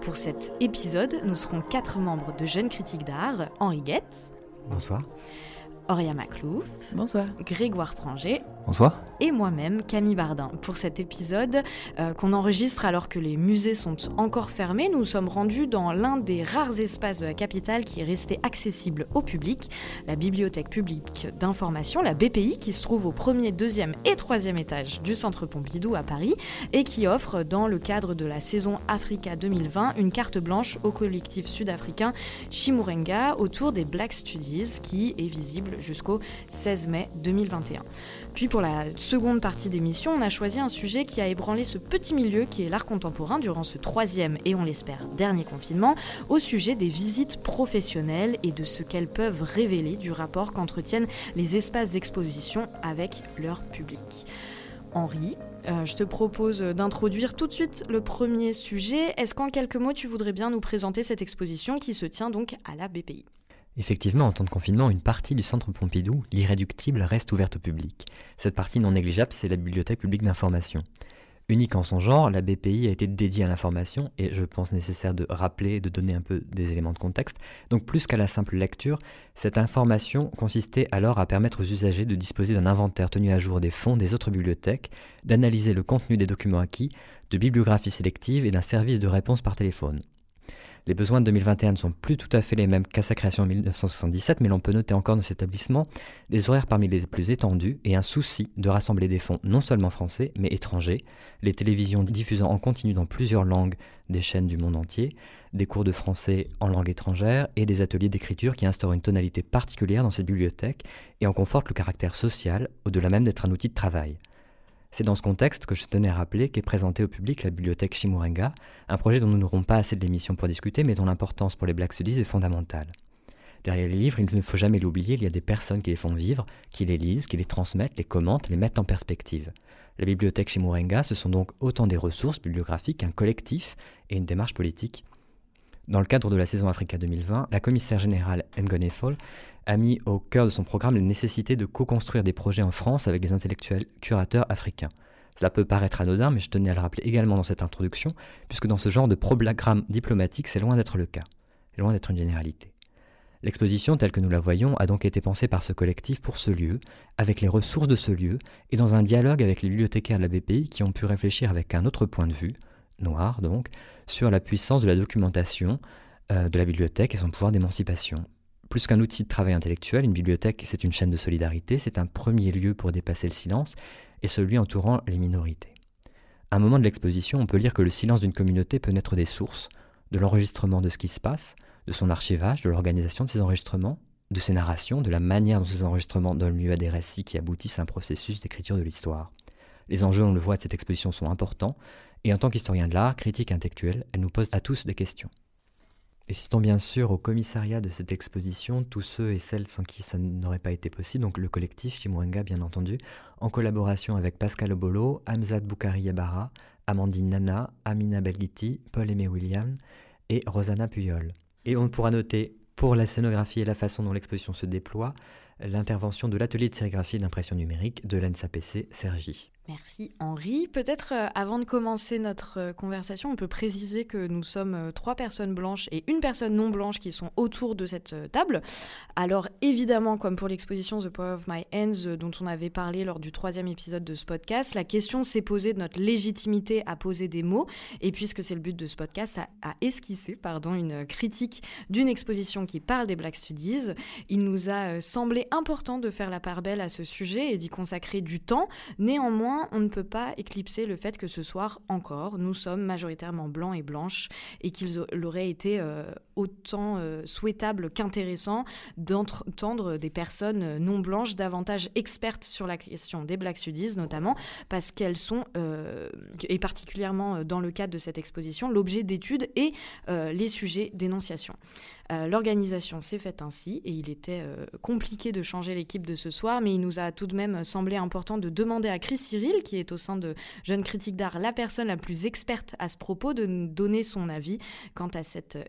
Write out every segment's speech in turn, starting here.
Pour cet épisode, nous serons quatre membres de Jeunes Critiques d'Art, Henri Guette. Bonsoir. Auria Maclouf. Bonsoir. Grégoire Pranger. Bonsoir. Et moi-même, Camille Bardin. Pour cet épisode euh, qu'on enregistre alors que les musées sont encore fermés, nous sommes rendus dans l'un des rares espaces de la capitale qui est resté accessible au public, la Bibliothèque publique d'information, la BPI, qui se trouve au premier, deuxième et troisième étage du Centre Pompidou à Paris et qui offre, dans le cadre de la saison Africa 2020, une carte blanche au collectif sud-africain Chimurenga autour des Black Studies qui est visible jusqu'au 16 mai 2021. Puis pour la seconde partie d'émission, on a choisi un sujet qui a ébranlé ce petit milieu qui est l'art contemporain durant ce troisième et on l'espère dernier confinement, au sujet des visites professionnelles et de ce qu'elles peuvent révéler du rapport qu'entretiennent les espaces d'exposition avec leur public. Henri, euh, je te propose d'introduire tout de suite le premier sujet. Est-ce qu'en quelques mots, tu voudrais bien nous présenter cette exposition qui se tient donc à la BPI Effectivement, en temps de confinement, une partie du centre Pompidou, l'irréductible, reste ouverte au public. Cette partie non négligeable, c'est la bibliothèque publique d'information. Unique en son genre, la BPI a été dédiée à l'information et je pense nécessaire de rappeler de donner un peu des éléments de contexte. Donc plus qu'à la simple lecture, cette information consistait alors à permettre aux usagers de disposer d'un inventaire tenu à jour des fonds des autres bibliothèques, d'analyser le contenu des documents acquis, de bibliographie sélective et d'un service de réponse par téléphone. Les besoins de 2021 ne sont plus tout à fait les mêmes qu'à sa création en 1977, mais l'on peut noter encore dans cet établissement des horaires parmi les plus étendus et un souci de rassembler des fonds non seulement français, mais étrangers, les télévisions diffusant en continu dans plusieurs langues des chaînes du monde entier, des cours de français en langue étrangère et des ateliers d'écriture qui instaurent une tonalité particulière dans cette bibliothèque et en confortent le caractère social, au-delà même d'être un outil de travail. C'est dans ce contexte que je tenais à rappeler qu'est présenté au public la bibliothèque Chimurenga, un projet dont nous n'aurons pas assez de l'émission pour discuter, mais dont l'importance pour les Black Studies est fondamentale. Derrière les livres, il ne faut jamais l'oublier, il y a des personnes qui les font vivre, qui les lisent, qui les transmettent, les commentent, les mettent en perspective. La bibliothèque Chimurenga, ce sont donc autant des ressources bibliographiques, un collectif et une démarche politique. Dans le cadre de la saison Africa 2020, la commissaire générale Ngone Fall a mis au cœur de son programme la nécessité de co-construire des projets en France avec les intellectuels curateurs africains. Cela peut paraître anodin, mais je tenais à le rappeler également dans cette introduction, puisque dans ce genre de programme diplomatique, c'est loin d'être le cas, loin d'être une généralité. L'exposition telle que nous la voyons a donc été pensée par ce collectif pour ce lieu, avec les ressources de ce lieu, et dans un dialogue avec les bibliothécaires de la BPI qui ont pu réfléchir avec un autre point de vue, noir donc, sur la puissance de la documentation euh, de la bibliothèque et son pouvoir d'émancipation, plus qu'un outil de travail intellectuel, une bibliothèque, c'est une chaîne de solidarité, c'est un premier lieu pour dépasser le silence et celui entourant les minorités. À un moment de l'exposition, on peut lire que le silence d'une communauté peut naître des sources, de l'enregistrement de ce qui se passe, de son archivage, de l'organisation de ces enregistrements, de ses narrations, de la manière dont ces enregistrements donnent lieu à des récits qui aboutissent à un processus d'écriture de l'histoire. Les enjeux, on le voit, de cette exposition sont importants, et en tant qu'historien de l'art, critique intellectuel, elle nous pose à tous des questions. Et citons bien sûr au commissariat de cette exposition tous ceux et celles sans qui ça n'aurait pas été possible, donc le collectif Chimurenga bien entendu, en collaboration avec Pascal Obolo, Hamzat Boukari Yabara, Amandine Nana, Amina Belghiti, Paul Aimé William et Rosanna Puyol. Et on pourra noter pour la scénographie et la façon dont l'exposition se déploie, l'intervention de l'atelier de sérigraphie et d'impression numérique de l'ENSAPC Sergi. Merci Henri. Peut-être euh, avant de commencer notre euh, conversation, on peut préciser que nous sommes euh, trois personnes blanches et une personne non blanche qui sont autour de cette table. Alors évidemment, comme pour l'exposition The Power of My Hands dont on avait parlé lors du troisième épisode de ce podcast, la question s'est posée de notre légitimité à poser des mots. Et puisque c'est le but de ce podcast, à, esquisser pardon, une critique d'une exposition qui parle des Black Studies, il nous a semblé important de faire la part belle à ce sujet et d'y consacrer du temps. Néanmoins, on ne peut pas éclipser le fait que ce soir encore, nous sommes majoritairement blancs et blanches et qu'il aurait été euh, autant euh, souhaitable qu'intéressant d'entendre des personnes non blanches davantage expertes sur la question des Black Studies, notamment parce qu'elles sont, euh, et particulièrement dans le cadre de cette exposition, l'objet d'études et les sujets d'énonciation. Euh, l'organisation s'est faite ainsi et il était euh, compliqué de changer l'équipe de ce soir, mais il nous a tout de même semblé important de demander à Chris Cyril, qui est au sein de Jeunes Critiques d'Art la personne la plus experte à ce propos, de donner son avis quant à cette euh,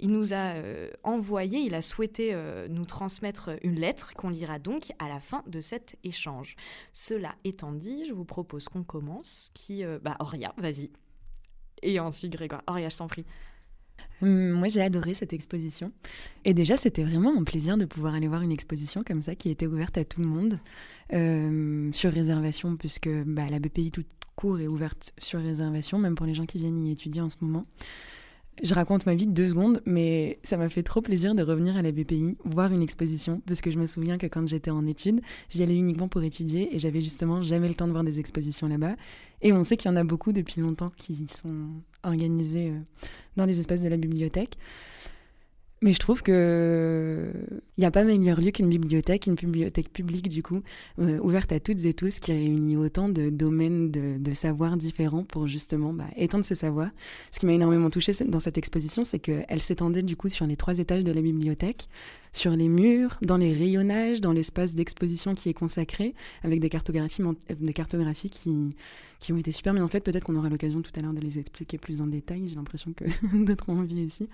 Il nous a envoyé, il a souhaité nous transmettre une lettre qu'on lira donc à la fin de cet échange. Cela étant dit, je vous propose qu'on commence. Qui, bah, Auria, vas-y. et ensuite Grégoire. Auria, je t'en prie. Hum, moi, j'ai adoré cette exposition. Et déjà, c'était vraiment un plaisir de pouvoir aller voir une exposition comme ça qui était ouverte à tout le monde, euh, sur réservation, puisque bah, la BPI tout court est ouverte sur réservation, même pour les gens qui viennent y étudier en ce moment. Je raconte ma vie de deux secondes, mais ça m'a fait trop plaisir de revenir à la BPI, voir une exposition, parce que je me souviens que quand j'étais en études, j'y allais uniquement pour étudier et j'avais justement jamais le temps de voir des expositions là-bas. Et on sait qu'il y en a beaucoup depuis longtemps qui sont organisées euh, dans les espaces de la bibliothèque. Mais je trouve que il n'y a pas meilleur lieu qu'une bibliothèque, une bibliothèque publique du coup, euh, ouverte à toutes et tous, qui réunit autant de domaines de, de savoirs différents pour justement bah, étendre ces savoirs. Ce qui m'a énormément touché dans cette exposition, c'est qu'elle s'étendait du coup sur les trois étages de la bibliothèque sur les murs, dans les rayonnages, dans l'espace d'exposition qui est consacré, avec des cartographies, des cartographies qui, qui ont été super bien en fait. Peut-être qu'on aura l'occasion tout à l'heure de les expliquer plus en détail. J'ai l'impression que d'autres ont envie aussi.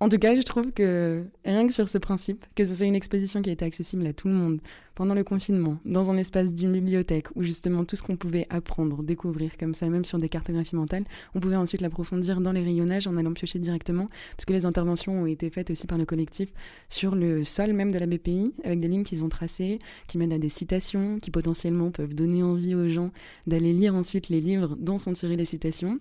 En tout cas, je trouve que rien que sur ce principe, que ce soit une exposition qui a été accessible à tout le monde pendant le confinement, dans un espace d'une bibliothèque où justement tout ce qu'on pouvait apprendre, découvrir comme ça, même sur des cartographies mentales, on pouvait ensuite l'approfondir dans les rayonnages en allant piocher directement, parce que les interventions ont été faites aussi par le collectif sur le sol même de la BPI, avec des lignes qu'ils ont tracées, qui mènent à des citations, qui potentiellement peuvent donner envie aux gens d'aller lire ensuite les livres dont sont tirées les citations,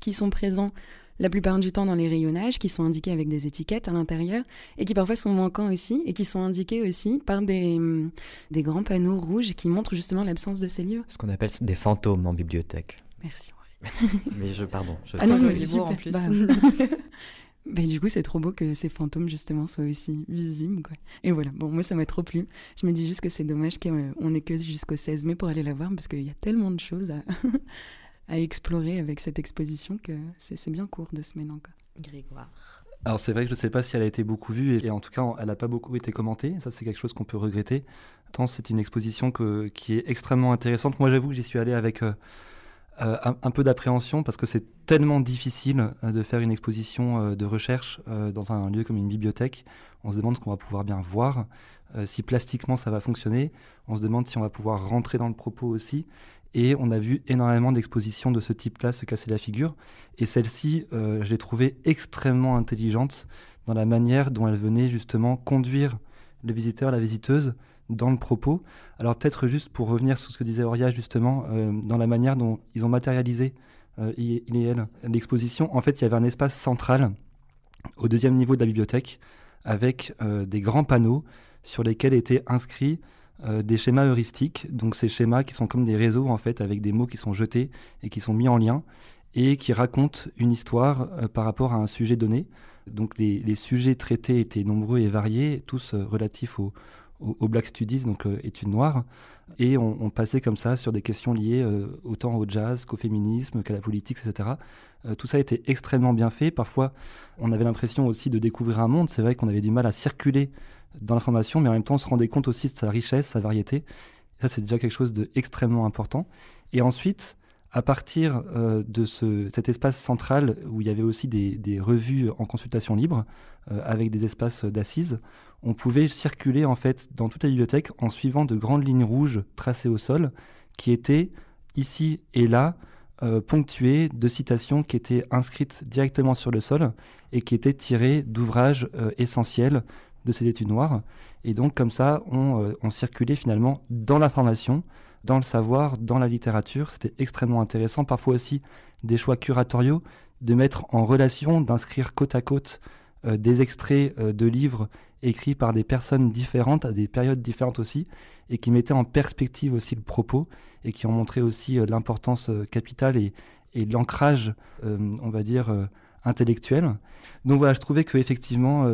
qui sont présents la plupart du temps dans les rayonnages, qui sont indiqués avec des étiquettes à l'intérieur, et qui parfois sont manquants aussi, et qui sont indiqués aussi par des, hum, des grands panneaux rouges qui montrent justement l'absence de ces livres. Ce qu'on appelle des fantômes en bibliothèque. Merci. mais je, pardon. Je ah non, mais super. En plus. Bah, bah, du coup, c'est trop beau que ces fantômes, justement, soient aussi visibles. Quoi. Et voilà, bon, moi, ça m'a trop plu. Je me dis juste que c'est dommage qu'on ait que jusqu'au 16 mai pour aller la voir, parce qu'il y a tellement de choses à, à explorer avec cette exposition que c'est bien court de semaine encore. Grégoire. Alors c'est vrai que je ne sais pas si elle a été beaucoup vue et, en tout cas elle n'a pas beaucoup été commentée. Ça c'est quelque chose qu'on peut regretter. Tant c'est une exposition que, qui est extrêmement intéressante. Moi j'avoue que j'y suis allé avec euh, euh, un, peu d'appréhension parce que c'est tellement difficile euh, de faire une exposition de recherche dans un lieu comme une bibliothèque. On se demande ce qu'on va pouvoir bien voir, si plastiquement ça va fonctionner. On se demande si on va pouvoir rentrer dans le propos aussi. Et on a vu énormément d'expositions de ce type-là se casser la figure. Et celle-ci, euh, je l'ai trouvée extrêmement intelligente dans la manière dont elle venait justement conduire le visiteur, la visiteuse, dans le propos. Alors peut-être juste pour revenir sur ce que disait Auria justement, euh, dans la manière dont ils ont matérialisé, euh, il et elle, l'exposition, en fait il y avait un espace central au deuxième niveau de la bibliothèque avec des grands panneaux sur lesquels étaient inscrits euh, des schémas heuristiques, donc ces schémas qui sont comme des réseaux en fait avec des mots qui sont jetés et qui sont mis en lien et qui racontent une histoire euh, par rapport à un sujet donné. Donc les, sujets traités étaient nombreux et variés, tous euh, relatifs au, Black Studies, donc études noires, et on, passait comme ça sur des questions liées autant au jazz qu'au féminisme, qu'à la politique, etc. tout ça était extrêmement bien fait. Parfois, on avait l'impression aussi de découvrir un monde. C'est vrai qu'on avait du mal à circuler dans l'information, mais en même temps on se rendait compte aussi de sa richesse, sa variété. ça, c'est déjà quelque chose d'extrêmement important. Et ensuite, à partir euh, de ce, cet espace central où il y avait aussi des, revues en consultation libre, euh, avec des espaces d'assises, on pouvait circuler en fait dans toute la bibliothèque en suivant de grandes lignes rouges tracées au sol, qui étaient ici et là euh, ponctuées de citations qui étaient inscrites directement sur le sol et qui étaient tirées d'ouvrages essentiels de ces études noires. Et donc comme ça, on, euh, circulait finalement dans l'information, dans le savoir, dans la littérature. C'était extrêmement intéressant. Parfois aussi des choix curatoriaux, de mettre en relation, d'inscrire côte à côte euh, des extraits euh, de livres écrits par des personnes différentes, à des périodes différentes aussi, et qui mettaient en perspective aussi le propos, et qui ont montré aussi l'importance capitale et, et l'ancrage, on va dire, intellectuel. Donc voilà, je trouvais que effectivement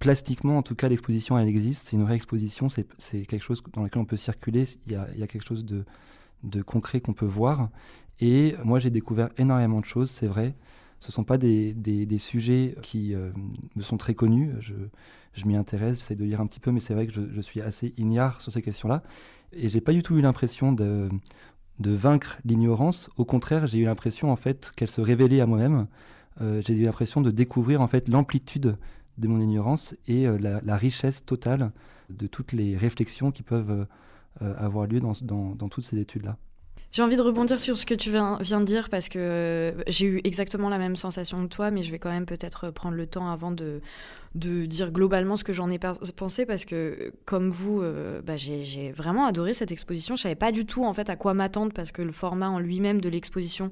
plastiquement, en tout cas, l'exposition, elle existe. C'est une vraie exposition. C'est quelque chose dans lequel on peut circuler. Il y a, quelque chose de, concret qu'on peut voir. Et moi, j'ai découvert énormément de choses, c'est vrai. Ce ne sont pas des, sujets qui euh, me sont très connus. Je, m'y intéresse, j'essaie de lire un petit peu, mais c'est vrai que je, suis assez ignare sur ces questions-là. Et j'ai pas du tout eu l'impression de, de vaincre l'ignorance. Au contraire, j'ai eu l'impression en fait qu'elle se révélait à moi-même. Euh, j'ai eu l'impression de découvrir en fait l'amplitude de mon ignorance et euh, la, richesse totale de toutes les réflexions qui peuvent euh, euh, avoir lieu dans, dans, toutes ces études-là. J'ai envie de rebondir sur ce que tu viens, de dire parce que j'ai eu exactement la même sensation que toi, mais je vais quand même peut-être prendre le temps avant de, de dire globalement ce que j'en ai pensé parce que, comme vous, bah, j'ai vraiment adoré cette exposition. Je savais pas du tout en fait à quoi m'attendre parce que le format en lui-même de l'exposition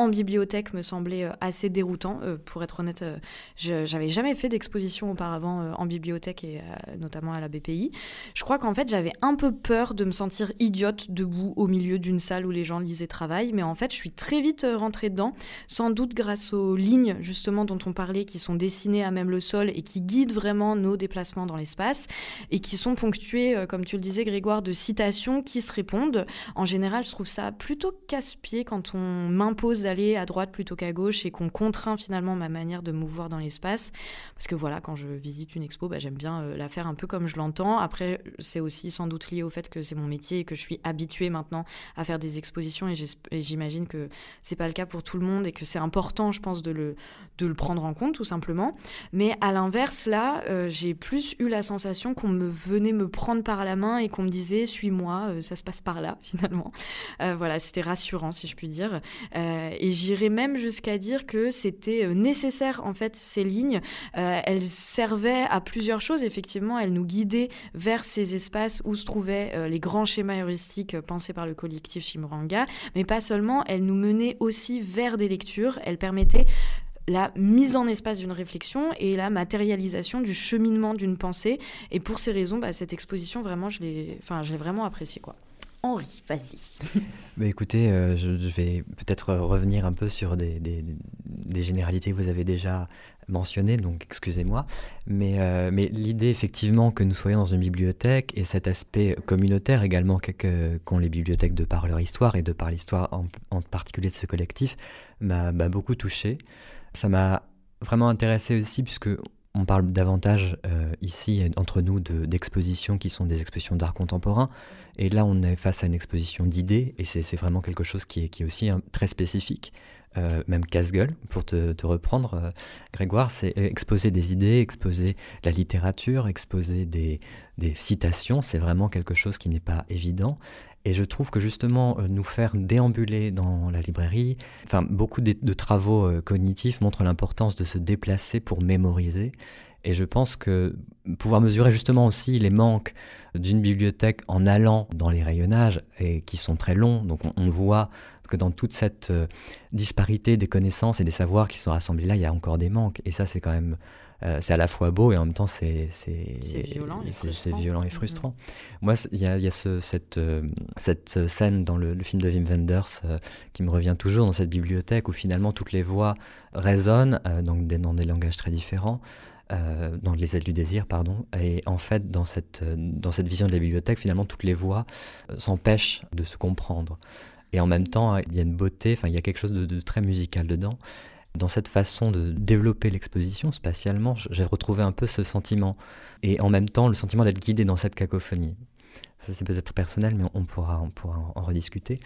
en bibliothèque me semblait euh, assez déroutant. Euh, pour être honnête, euh, j'avais jamais fait d'exposition auparavant en bibliothèque et notamment à la BPI. Je crois qu'en fait, j'avais un peu peur de me sentir idiote debout au milieu d'une salle où les gens lisaient travail, mais en fait, je suis très vite rentrée dedans, sans doute grâce aux lignes justement dont on parlait, qui sont dessinées à même le sol et qui guident vraiment nos déplacements dans l'espace et qui sont ponctuées, comme tu le disais, Grégoire, de citations qui se répondent. En général, je trouve ça plutôt casse-pied quand on m'impose d'aller à droite plutôt qu'à gauche et qu'on contraint finalement ma manière de mouvoir dans l'espace. Parce que voilà, quand je visite une expo, bah, j'aime bien euh, la faire un peu comme je l'entends. Après, c'est aussi sans doute lié au fait que c'est mon métier et que je suis habituée maintenant à faire des expositions et j'imagine que c'est pas le cas pour tout le monde et que c'est important, je pense, de le, de le prendre en compte tout simplement. Mais à l'inverse, là, euh, j'ai plus eu la sensation qu'on me venait me prendre par la main et qu'on me disait suis-moi, euh, ça se passe par là finalement. voilà, c'était rassurant si je puis dire et j'irais même jusqu'à dire que c'était euh, nécessaire en fait ces lignes. Euh, elles servaient à plusieurs choses. Effectivement, elles nous guidaient vers ces espaces où se trouvaient euh, les grands schémas heuristiques pensés par le collectif Shimuranga, mais pas seulement. Elles nous menaient aussi vers des lectures. Elles permettaient la mise en espace d'une réflexion et la matérialisation du cheminement d'une pensée. Et pour ces raisons, bah, cette exposition, vraiment, je l'ai, enfin, vraiment appréciée, quoi. Henri, vas-y. bah écoutez, euh, je, vais peut-être revenir un peu sur des, généralités que vous avez déjà mentionnées, donc excusez-moi. Mais, euh, mais l'idée effectivement que nous soyons dans une bibliothèque et cet aspect communautaire également qu'ont les bibliothèques de par leur histoire et de par l'histoire en, particulier de ce collectif m'a beaucoup touché. Ça m'a vraiment intéressé aussi puisque on parle davantage euh, ici entre nous d'expositions qui sont des expositions d'art contemporain. Et là, on est face à une exposition d'idées, et c'est vraiment quelque chose qui est, aussi hein, très spécifique. Euh, même casse-gueule, pour te, reprendre, euh, Grégoire, c'est exposer des idées, exposer la littérature, exposer des, citations, c'est vraiment quelque chose qui n'est pas évident. Et je trouve que justement, euh, nous faire déambuler dans la librairie, enfin, beaucoup de, travaux cognitifs montrent l'importance de se déplacer pour mémoriser. Et je pense que pouvoir mesurer justement aussi les manques d'une bibliothèque en allant dans les rayonnages, et qui sont très longs, donc on, voit que dans toute cette euh, disparité des connaissances et des savoirs qui sont rassemblés là, il y a encore des manques. Et ça, c'est quand même euh, c'est à la fois beau et en même temps c'est violent, et violent et frustrant. Moi, il y a, y a ce, cette, euh, cette scène dans le, film de Wim Wenders qui me revient toujours dans cette bibliothèque où finalement toutes les voix résonnent donc des, dans des langages très différents. dans les ailes du désir, pardon. Et en fait, dans cette, dans cette vision de la bibliothèque, finalement, toutes les voix s'empêchent de se comprendre. Et en même temps, il y a une beauté, enfin, il y a quelque chose de, très musical dedans. Dans cette façon de développer l'exposition spatialement, j'ai retrouvé un peu ce sentiment, et en même temps le sentiment d'être guidé dans cette cacophonie. Ça c'est peut-être personnel, mais on pourra, on pourra en rediscuter.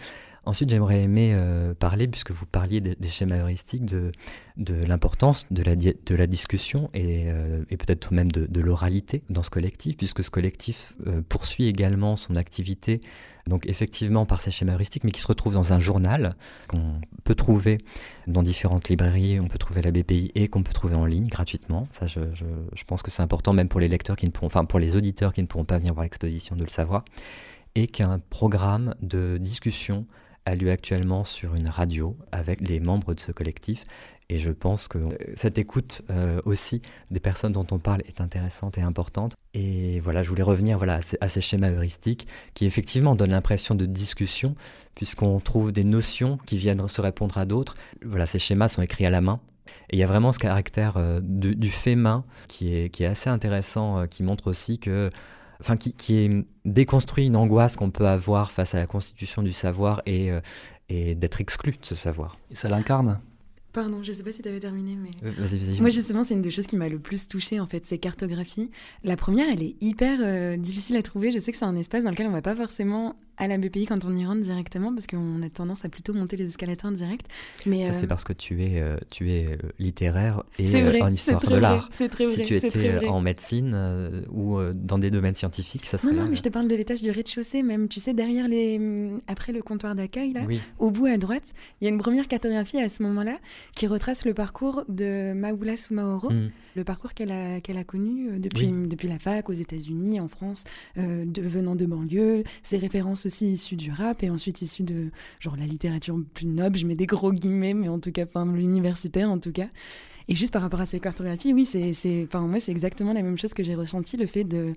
Ensuite, j'aimerais aimer euh, parler, puisque vous parliez des, schémas heuristiques, de, de l'importance de la, de la discussion et, euh, et peut-être même de, de l'oralité dans ce collectif, puisque ce collectif euh, poursuit également son activité, donc effectivement par ces schémas heuristiques, mais qui se retrouve dans un journal qu'on peut trouver dans différentes librairies, on peut trouver la BPI et qu'on peut trouver en ligne gratuitement. Ça, je, je, je pense que c'est important même pour les lecteurs qui ne pourront, enfin pour les auditeurs qui ne pourront pas venir voir l'exposition de le savoir, et qu'un programme de discussion a lieu actuellement sur une radio avec les membres de ce collectif. Et je pense que cette écoute euh, aussi des personnes dont on parle est intéressante et importante. Et voilà, je voulais revenir voilà, à ces schémas heuristiques qui effectivement donnent l'impression de discussion, puisqu'on trouve des notions qui viennent se répondre à d'autres. Voilà, ces schémas sont écrits à la main. Et il y a vraiment ce caractère euh, du, fait main qui est, qui est assez intéressant, euh, qui montre aussi que enfin qui, qui, déconstruit une angoisse qu'on peut avoir face à la constitution du savoir et, euh, et d'être exclu de ce savoir. Et ça l'incarne Pardon, je sais pas si tu avais terminé, mais. Euh, vas-y, vas-y. Moi, justement, c'est une des choses qui m'a le plus touchée, en fait, ces cartographies. La première, elle est hyper euh, difficile à trouver. Je sais que c'est un espace dans lequel on va pas forcément à la BPI quand on y rentre directement, parce qu'on a tendance à plutôt monter les escalators direct. Mais ça, c'est euh, parce que tu es, euh, tu es euh, littéraire et c'est vrai, en c'est histoire très de vrai, l'art. c'est très Si vrai, tu c'est étais vrai. en médecine euh, ou dans des domaines scientifiques, ça Non, serait. non, mais je te parle de l'étage du rez-de-chaussée, même, tu sais, derrière les. hum, Après le comptoir d'accueil, là, Oui, au bout à droite, il y a une première cartographie à ce moment-là qui retrace le parcours de Maoula Soumaoro, Mm. Le parcours qu'elle a, qu'elle a connu euh, depuis, depuis la fac, aux États-Unis, en France, euh, de, venant de banlieue, ses références aussi issues du rap et ensuite issues de genre la littérature plus noble, je mets des gros guillemets, mais en tout cas, enfin, l'universitaire en tout cas. Et juste par rapport à ces cartographies, oui, c'est, c'est, enfin, moi, c'est exactement la même chose que j'ai ressenti, le fait de,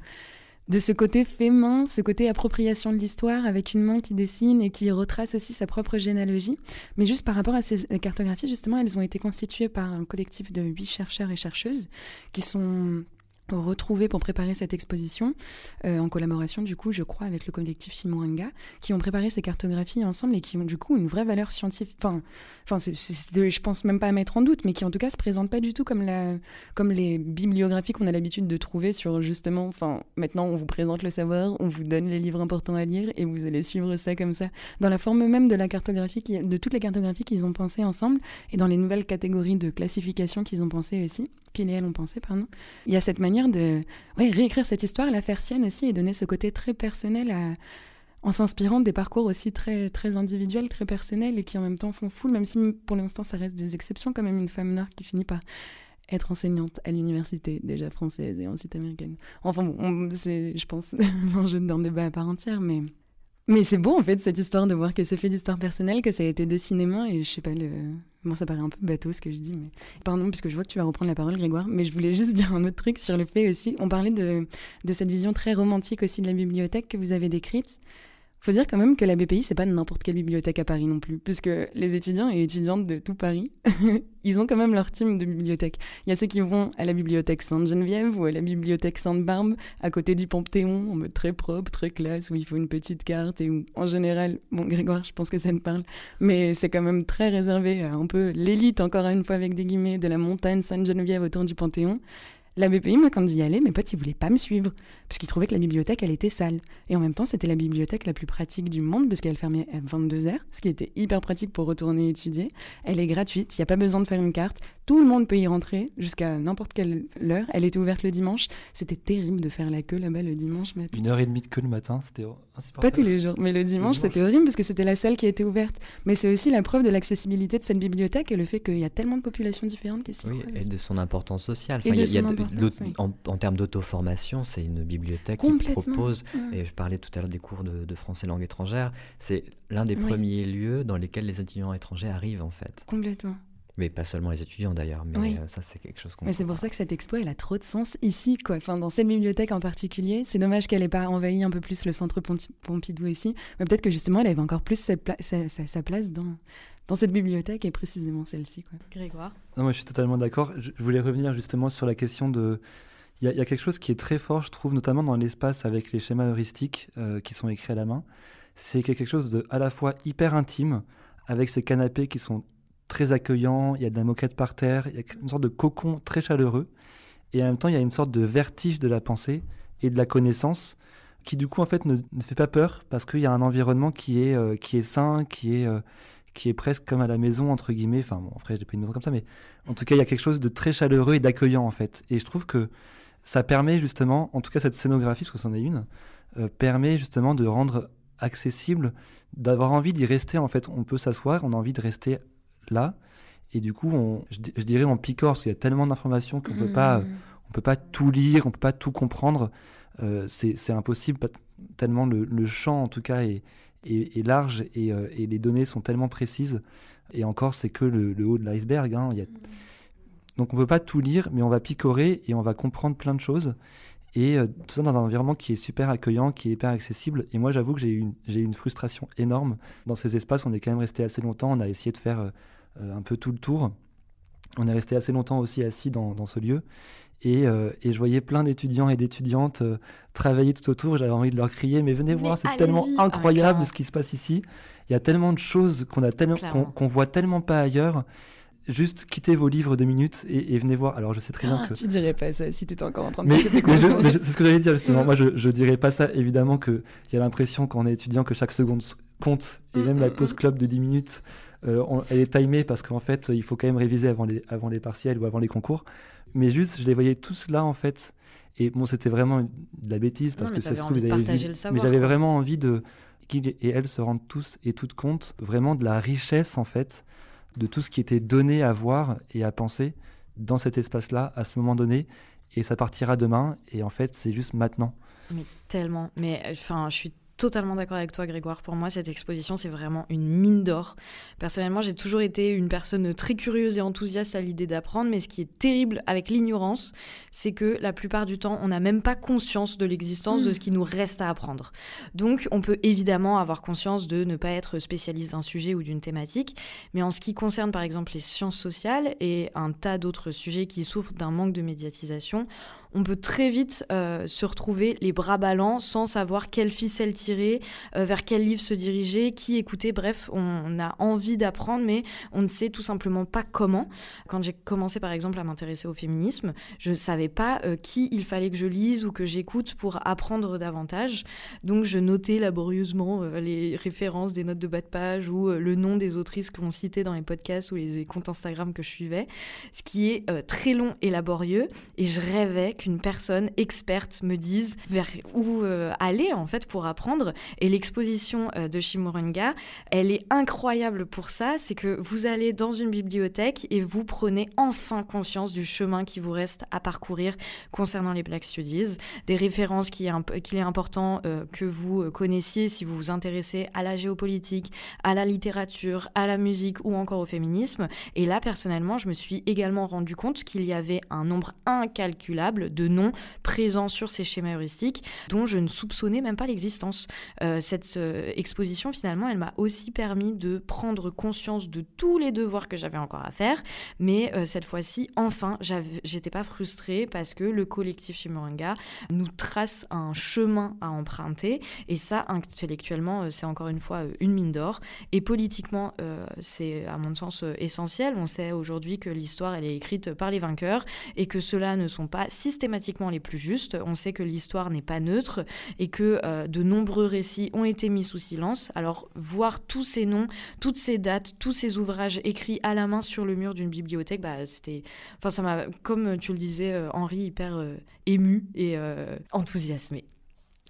de ce côté fait main, ce côté appropriation de l'histoire avec une main qui dessine et qui retrace aussi sa propre généalogie. Mais juste par rapport à ces cartographies, justement, elles ont été constituées par un collectif de huit chercheurs et chercheuses qui sont retrouvés pour préparer cette exposition, euh, en collaboration du coup, je crois, avec le collectif Simoranga, qui ont préparé ces cartographies ensemble et qui ont du coup une vraie valeur scientifique. Enfin, enfin, c'est- c'est- je pense même pas à mettre en doute, mais qui en tout cas se présentent pas du tout comme la, comme les bibliographies qu'on a l'habitude de trouver sur justement. Enfin, maintenant on vous présente le savoir, on vous donne les livres importants à lire et vous allez suivre ça comme ça. Dans la forme même de la cartographie, de toutes les cartographies qu'ils ont pensées ensemble et dans les nouvelles catégories de classification qu'ils ont pensées aussi, qu'ils et elles ont pensé, pardon. Il y a cette manière de réécrire cette histoire, la faire sienne aussi et donner ce côté très personnel en s'inspirant des parcours aussi très, très individuels, très personnels et qui en même temps font foule, même si pour l'instant ça reste des exceptions, quand même une femme noire qui finit par être enseignante à l'université, déjà française et ensuite américaine. Enfin bon, on- c'est, je pense, l'enjeu d'un débat à part entière, mais, mais c'est beau en fait cette histoire de voir que c'est fait d'histoire personnelle, que ça a été dessiné main et je sais pas, le... bon ça paraît un peu bateau ce que je dis, mais pardon puisque je vois que tu vas reprendre la parole Grégoire, mais je voulais juste dire un autre truc sur le fait aussi, on parlait de, de cette vision très romantique aussi de la bibliothèque que vous avez décrite. Faut dire quand même que la BPI, c'est pas n'importe quelle bibliothèque à Paris non plus, puisque les étudiants et étudiantes de tout Paris, ils ont quand même leur team de bibliothèque. Il y a ceux qui vont à la bibliothèque Sainte-Geneviève ou à la bibliothèque Sainte-Barbe, à côté du Panthéon, en mode très propre, très classe, où il faut une petite carte et où, en général, bon, Grégoire, je pense que ça te parle, mais c'est quand même très réservé à un peu l'élite, encore une fois avec des guillemets, de la montagne Sainte-Geneviève autour du Panthéon. La BPI, moi, quand j'y allais, mes potes, ils voulaient pas me suivre, parce qu'ils trouvaient que la bibliothèque, elle était sale. Et en même temps, c'était la bibliothèque la plus pratique du monde, parce qu'elle fermait à 22h, ce qui était hyper pratique pour retourner étudier. Elle est gratuite, il n'y a pas besoin de faire une carte. Tout le monde peut y rentrer jusqu'à n'importe quelle heure. Elle était ouverte le dimanche. C'était terrible de faire la queue là-bas le dimanche matin. Une heure et demie de queue le matin, c'était Pas tous les jours, mais le dimanche, dimanche. c'était horrible parce que c'était la seule qui était ouverte. Mais c'est aussi la preuve de l'accessibilité de cette bibliothèque et le fait qu'il y a tellement de populations différentes qui s'y oui, croisent et de son importance sociale. Enfin, de y a son importance, oui. en, en termes d'auto-formation, c'est une bibliothèque qui propose, Mm. et je parlais tout à l'heure des cours de, de français langue étrangère, c'est l'un des Oui. premiers lieux dans lesquels les étudiants étrangers arrivent en fait. Complètement. Mais pas seulement les étudiants d'ailleurs, mais Oui. euh, ça c'est quelque chose qu'on... Mais c'est pour ça que cette expo, elle a trop de sens ici, quoi. Enfin, dans cette bibliothèque en particulier. C'est dommage qu'elle n'ait pas envahi un peu plus le centre Pompidou ici. Mais peut-être que justement, elle avait encore plus sa, pla- sa- sa- sa place dans, dans cette bibliothèque et précisément celle-ci, quoi. Grégoire. Non, moi je suis totalement d'accord. Je voulais revenir justement sur la question de. Il y, a- il y a quelque chose qui est très fort, je trouve, notamment dans l'espace avec les schémas heuristiques euh, qui sont écrits à la main. C'est quelque chose de à la fois hyper intime, avec ces canapés qui sont très accueillants, il y a de la moquette par terre, il y a une sorte de cocon très chaleureux, et en même temps il y a une sorte de vertige de la pensée et de la connaissance qui du coup en fait ne, fait pas peur parce qu'il y a un environnement qui est, euh, qui est sain, qui est, euh, qui est presque comme à la maison entre guillemets. Enfin bon, après j'ai pas une maison comme ça, mais en tout cas il y a quelque chose de très chaleureux et d'accueillant en fait. Et je trouve que ça permet justement, en tout cas cette scénographie, parce que c'en est une, euh, permet justement de rendre accessible, d'avoir envie d'y rester en fait. On peut s'asseoir, on a envie de rester là. Et du coup, on, je, di- je dirais on picore, parce qu'il y a tellement d'informations qu'on peut pas, on peut pas tout lire, on peut pas tout comprendre. Euh, c'est impossible, tellement le, le champ en tout cas est, est, est large et, euh, et les données sont tellement précises. Et encore, c'est que le, le haut de l'iceberg. hein. A- Donc on peut pas tout lire, mais on va picorer et on va comprendre plein de choses. Et euh, tout ça dans un environnement qui est super accueillant, qui est hyper accessible. Et moi, j'avoue que j'ai eu, une- une frustration énorme. Dans ces espaces, on est quand même resté assez longtemps. On a essayé de faire euh, un peu tout le tour. On est resté assez longtemps aussi assis dans, dans ce lieu. Et, euh, et je voyais plein d'étudiants et d'étudiantes euh, travailler tout autour. J'avais envie de leur crier, mais venez Mais voir, c'est tellement Ah, incroyable ce qui se passe ici. Il y a tellement de choses qu'on a tellement, qu'on voit tellement pas ailleurs. juste quittez vos livres deux minutes et, venez voir. Alors je sais très bien ah, que... Tu dirais pas ça si tu étais encore en train de mais, mais, c'est ce que j'allais dire justement. Moi je, je dirais pas ça. Évidemment qu'il y a l'impression quand on est étudiant que chaque seconde compte. Et même la pause club de 10 minutes, euh, elle est timée parce qu'en fait il faut quand même réviser avant les, avant les partiels ou avant les concours. Mais juste je les voyais tous là en fait. Et bon c'était vraiment de la bêtise parce que ça se trouve vu. mais j'avais vraiment envie de qu'ils et elles se rendent tous et toutes compte vraiment de la richesse en fait de tout ce qui était donné à voir et à penser dans cet espace-là à ce moment donné. Et ça partira demain. Et en fait, c'est juste maintenant. Mais tellement. Mais enfin, je suis totalement d'accord avec toi, Grégoire. Pour moi, cette exposition, c'est vraiment une mine d'or. Personnellement, j'ai toujours été une personne très curieuse et enthousiaste à l'idée d'apprendre, mais ce qui est terrible avec l'ignorance, c'est que la plupart du temps, on n'a même pas conscience de l'existence de mm. ce qui nous reste à apprendre. Donc, on peut évidemment avoir conscience de ne pas être spécialiste d'un sujet ou d'une thématique, mais en ce qui concerne par exemple les sciences sociales et un tas d'autres sujets qui souffrent d'un manque de médiatisation, on peut très vite euh, se retrouver les bras ballants sans savoir quelle ficelle tirer, euh, vers quel livre se diriger, qui écouter. Bref, on, a envie d'apprendre, mais on ne sait tout simplement pas comment. Quand j'ai commencé par exemple à m'intéresser au féminisme, je ne savais pas euh, qui il fallait que je lise ou que j'écoute pour apprendre davantage. Donc je notais laborieusement les références des notes de bas de page ou le nom des autrices que l'on citait dans les podcasts ou les comptes Instagram que je suivais, ce qui est très long et laborieux. Et je rêvais qu'une personne experte me dise vers où euh, aller en fait pour apprendre. Et l'exposition euh, de Shimurunga, elle est incroyable pour ça. C'est que vous allez dans une bibliothèque et vous prenez enfin conscience du chemin qui vous reste à parcourir concernant les Black Studies, des références qu'il est important euh, que vous connaissiez si vous vous intéressez à la géopolitique, à la littérature, à la musique ou encore au féminisme. Et là, personnellement, je me suis également rendu compte qu'il y avait un nombre incalculable de noms présents sur ces schémas heuristiques dont je ne soupçonnais même pas l'existence. Euh, cette euh, exposition, finalement, elle m'a aussi permis de prendre conscience de tous les devoirs que j'avais encore à faire, mais euh, cette fois-ci, enfin, j'étais pas frustrée parce que le collectif Shimuranga nous trace un chemin à emprunter, et ça, intellectuellement, c'est encore une fois une mine d'or, et politiquement, c'est à mon sens essentiel. On sait aujourd'hui que l'histoire, elle est écrite par les vainqueurs, et que ceux-là ne sont pas systématiquement systématiquement les plus justes. On sait que l'histoire n'est pas neutre et que euh, de nombreux récits ont été mis sous silence. Alors voir tous ces noms, toutes ces dates, tous ces ouvrages écrits à la main sur le mur d'une bibliothèque, bah, c'était, enfin ça m'a, comme tu le disais, euh, Henri, hyper euh, ému et enthousiasmé.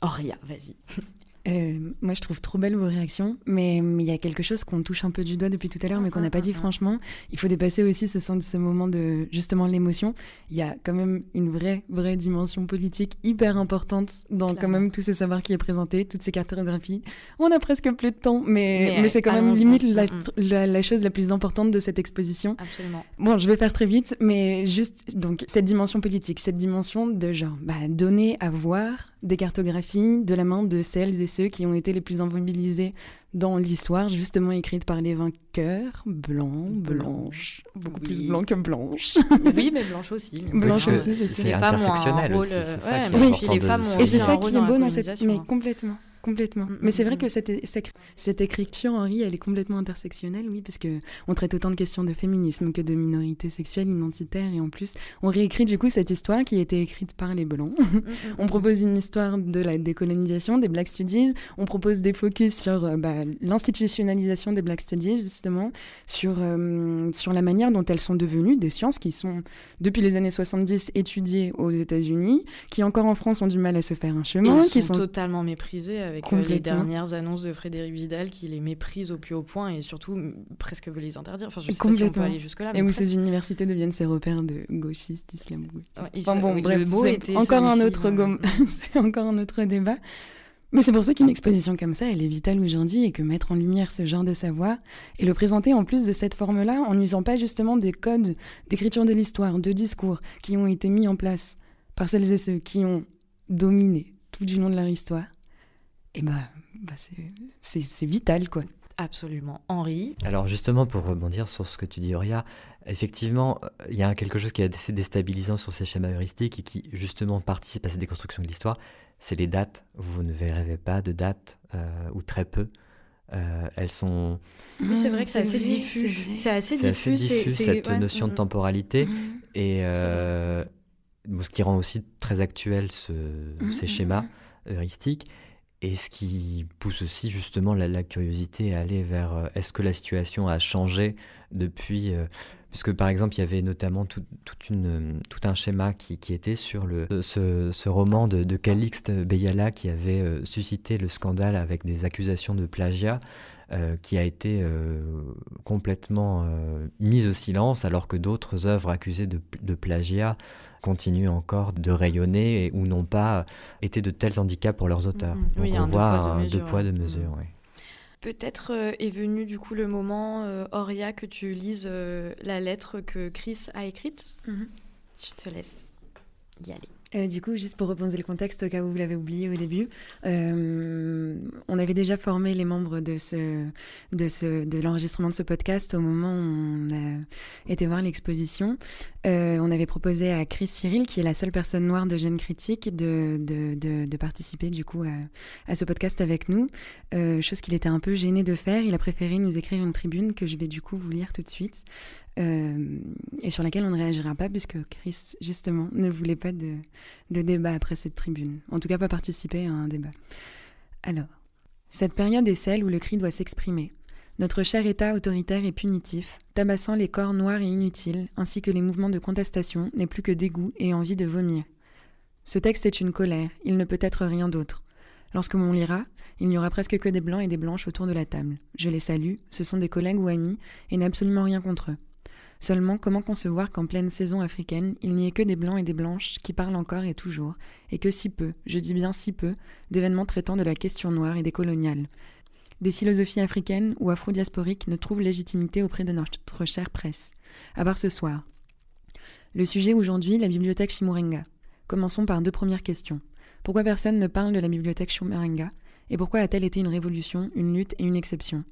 Henri, vas-y. Euh, moi, je trouve trop belle vos réactions, mais il y a quelque chose qu'on touche un peu du doigt depuis tout à l'heure, mais qu'on n'a pas dit franchement. Il faut dépasser aussi ce, ce moment de justement l'émotion. Il y a quand même une vraie, vraie dimension politique hyper importante dans quand même tous ces savoirs qui est présenté, toutes ces cartographies. On a presque plus de temps, mais, mais, c'est quand même limite mm, mm. la, la, chose la plus importante de cette exposition. Absolument. Bon, je vais faire très vite, mais juste donc cette dimension politique, cette dimension de genre bah, donner à voir des cartographies de la main de celles et ceux qui ont été les plus immobilisés dans l'histoire, justement écrite par les vainqueurs, blancs, blanches, beaucoup plus blancs que blanches. oui, mais blanches aussi. Blanches aussi, c'est sûr. C'est intersectionnel aussi, c'est ça qui est oui, important les femmes ont Et c'est ça qui est beau dans cette... Mais complètement. Complètement. Mm, Mais c'est vrai mm, que mm. cette, cette, écriture, Henri, elle est complètement intersectionnelle, oui, parce que on traite autant de questions de féminisme que de minorités sexuelles, identitaires, et en plus, on réécrit du coup cette histoire qui a été écrite par les Blancs. on propose une histoire de la décolonisation, des Black Studies, on propose des focus sur euh, bah, l'institutionnalisation des Black Studies, justement, sur, euh, sur la manière dont elles sont devenues des sciences qui sont, depuis les années 70, étudiées aux États-Unis, qui encore en France ont du mal à se faire un chemin, qui sont totalement méprisées avec euh, les dernières annonces de Frédéric Vidal qui les méprise au plus haut point et surtout presque veut les interdire. Enfin, je sais pas si on peut aller jusque-là. Et où ces universités deviennent ces repères de gauchistes, islamo-gauchistes. enfin bon, bref, c'est encore, un autre c'est encore un autre débat. Mais c'est pour ça qu'une exposition comme ça, elle est vitale aujourd'hui et que mettre en lumière ce genre de savoir et le présenter en plus de cette forme-là en n'usant pas justement des codes d'écriture de l'histoire, de discours qui ont été mis en place par celles et ceux qui ont dominé tout du long de leur histoire, et bah, bah c'est vital, quoi. Absolument. Henri Alors justement, pour rebondir sur ce que tu dis, Auria, effectivement, il y a quelque chose qui est assez déstabilisant sur ces schémas heuristiques et qui justement participe à cette déconstruction de l'histoire, c'est les dates. Vous ne verrez pas de dates, euh, ou très peu, elles sont. Oui, c'est vrai que c'est assez diffus. C'est assez diffus, cette notion de temporalité. Et ce qui rend aussi très actuel ce, ces schémas heuristiques. Et ce qui pousse aussi justement la, curiosité à aller vers euh, est-ce que la situation a changé depuis euh, Puisque par exemple, il y avait notamment tout, euh, un schéma qui, était sur le, ce, ce roman de, de, Calixte Beyala qui avait suscité le scandale avec des accusations de plagiat. Qui a été complètement mise au silence alors que d'autres œuvres accusées de, de plagiat continuent encore de rayonner ou n'ont pas été de tels handicaps pour leurs auteurs. Mm-hmm. Donc on voit un deux poids, deux mesures. Mm. Peut-être euh, est venu du coup le moment, euh, Auria, que tu lises euh, la lettre que Chris a écrite? Mm-hmm. Je te laisse y aller. Euh, du coup, juste pour reposer le contexte au cas où vous l'avez oublié au début, euh, on avait déjà formé les membres de, ce, de, ce, de l'enregistrement de ce podcast au moment où on a été voir l'exposition. Euh, on avait proposé à Chris Cyril, qui est la seule personne noire de Gêne Critique, de, de, de, participer du coup à, à, ce podcast avec nous, chose qu'il était un peu gêné de faire. Il a préféré nous écrire une tribune que je vais du coup vous lire tout de suite. Euh, et sur laquelle on ne réagira pas puisque Chris, justement, ne voulait pas de, de débat après cette tribune. En tout cas, pas participer à un débat. Alors, cette période est celle où le cri doit s'exprimer. Notre cher État autoritaire et punitif, tabassant les corps noirs et inutiles, ainsi que les mouvements de contestation, n'est plus que dégoût et envie de vomir. Ce texte est une colère, il ne peut être rien d'autre. Lorsque l'on lira, il n'y aura presque que des blancs et des blanches autour de la table. Je les salue, ce sont des collègues ou amis, et n'ai absolument rien contre eux. Seulement, comment concevoir qu'en pleine saison africaine, il n'y ait que des blancs et des blanches qui parlent encore et toujours, et que si peu, je dis bien si peu, d'événements traitant de la question noire et des coloniales? Des philosophies africaines ou afro-diasporiques ne trouvent légitimité auprès de notre chère presse. À part ce soir. Le sujet aujourd'hui, la bibliothèque Chimurenga. Commençons par deux premières questions. Pourquoi personne ne parle de la bibliothèque Chimurenga Et pourquoi a-t-elle été une révolution, une lutte et une exception?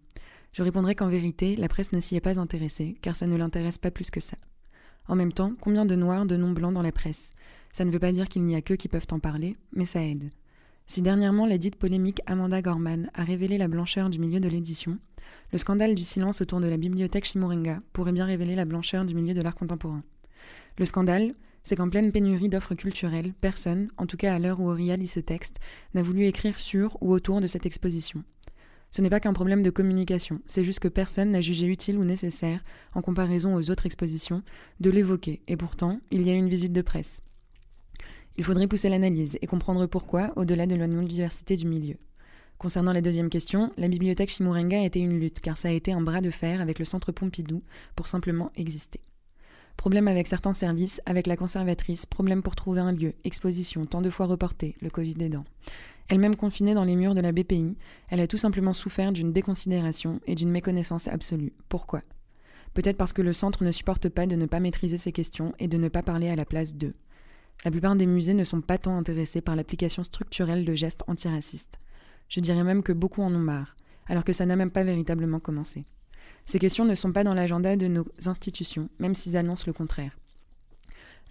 Je répondrai qu'en vérité, la presse ne s'y est pas intéressée, car ça ne l'intéresse pas plus que ça. En même temps, combien de noirs, de noms blancs dans la presse? Ça ne veut pas dire qu'il n'y a qu'eux qui peuvent en parler, mais ça aide. Si dernièrement la dite polémique Amanda Gorman a révélé la blancheur du milieu de l'édition, le scandale du silence autour de la bibliothèque Chimurenga pourrait bien révéler la blancheur du milieu de l'art contemporain. Le scandale, c'est qu'en pleine pénurie d'offres culturelles, personne, en tout cas à l'heure où Auria lit ce texte, n'a voulu écrire sur ou autour de cette exposition. Ce n'est pas qu'un problème de communication, c'est juste que personne n'a jugé utile ou nécessaire, en comparaison aux autres expositions, de l'évoquer, et pourtant, il y a une visite de presse. Il faudrait pousser l'analyse et comprendre pourquoi, au-delà de la non-diversité du milieu. Concernant la deuxième question, la bibliothèque Chimurenga a été une lutte, car ça a été un bras de fer avec le centre Pompidou pour simplement exister. Problème avec certains services, avec la conservatrice, problème pour trouver un lieu, exposition, tant de fois reportée, le Covid aidant. Elle-même confinée dans les murs de la BPI, elle a tout simplement souffert d'une déconsidération et d'une méconnaissance absolue. Pourquoi? Peut-être parce que le centre ne supporte pas de ne pas maîtriser ces questions et de ne pas parler à la place d'eux. La plupart des musées ne sont pas tant intéressés par l'application structurelle de gestes antiracistes. Je dirais même que beaucoup en ont marre, alors que ça n'a même pas véritablement commencé. Ces questions ne sont pas dans l'agenda de nos institutions, même s'ils annoncent le contraire.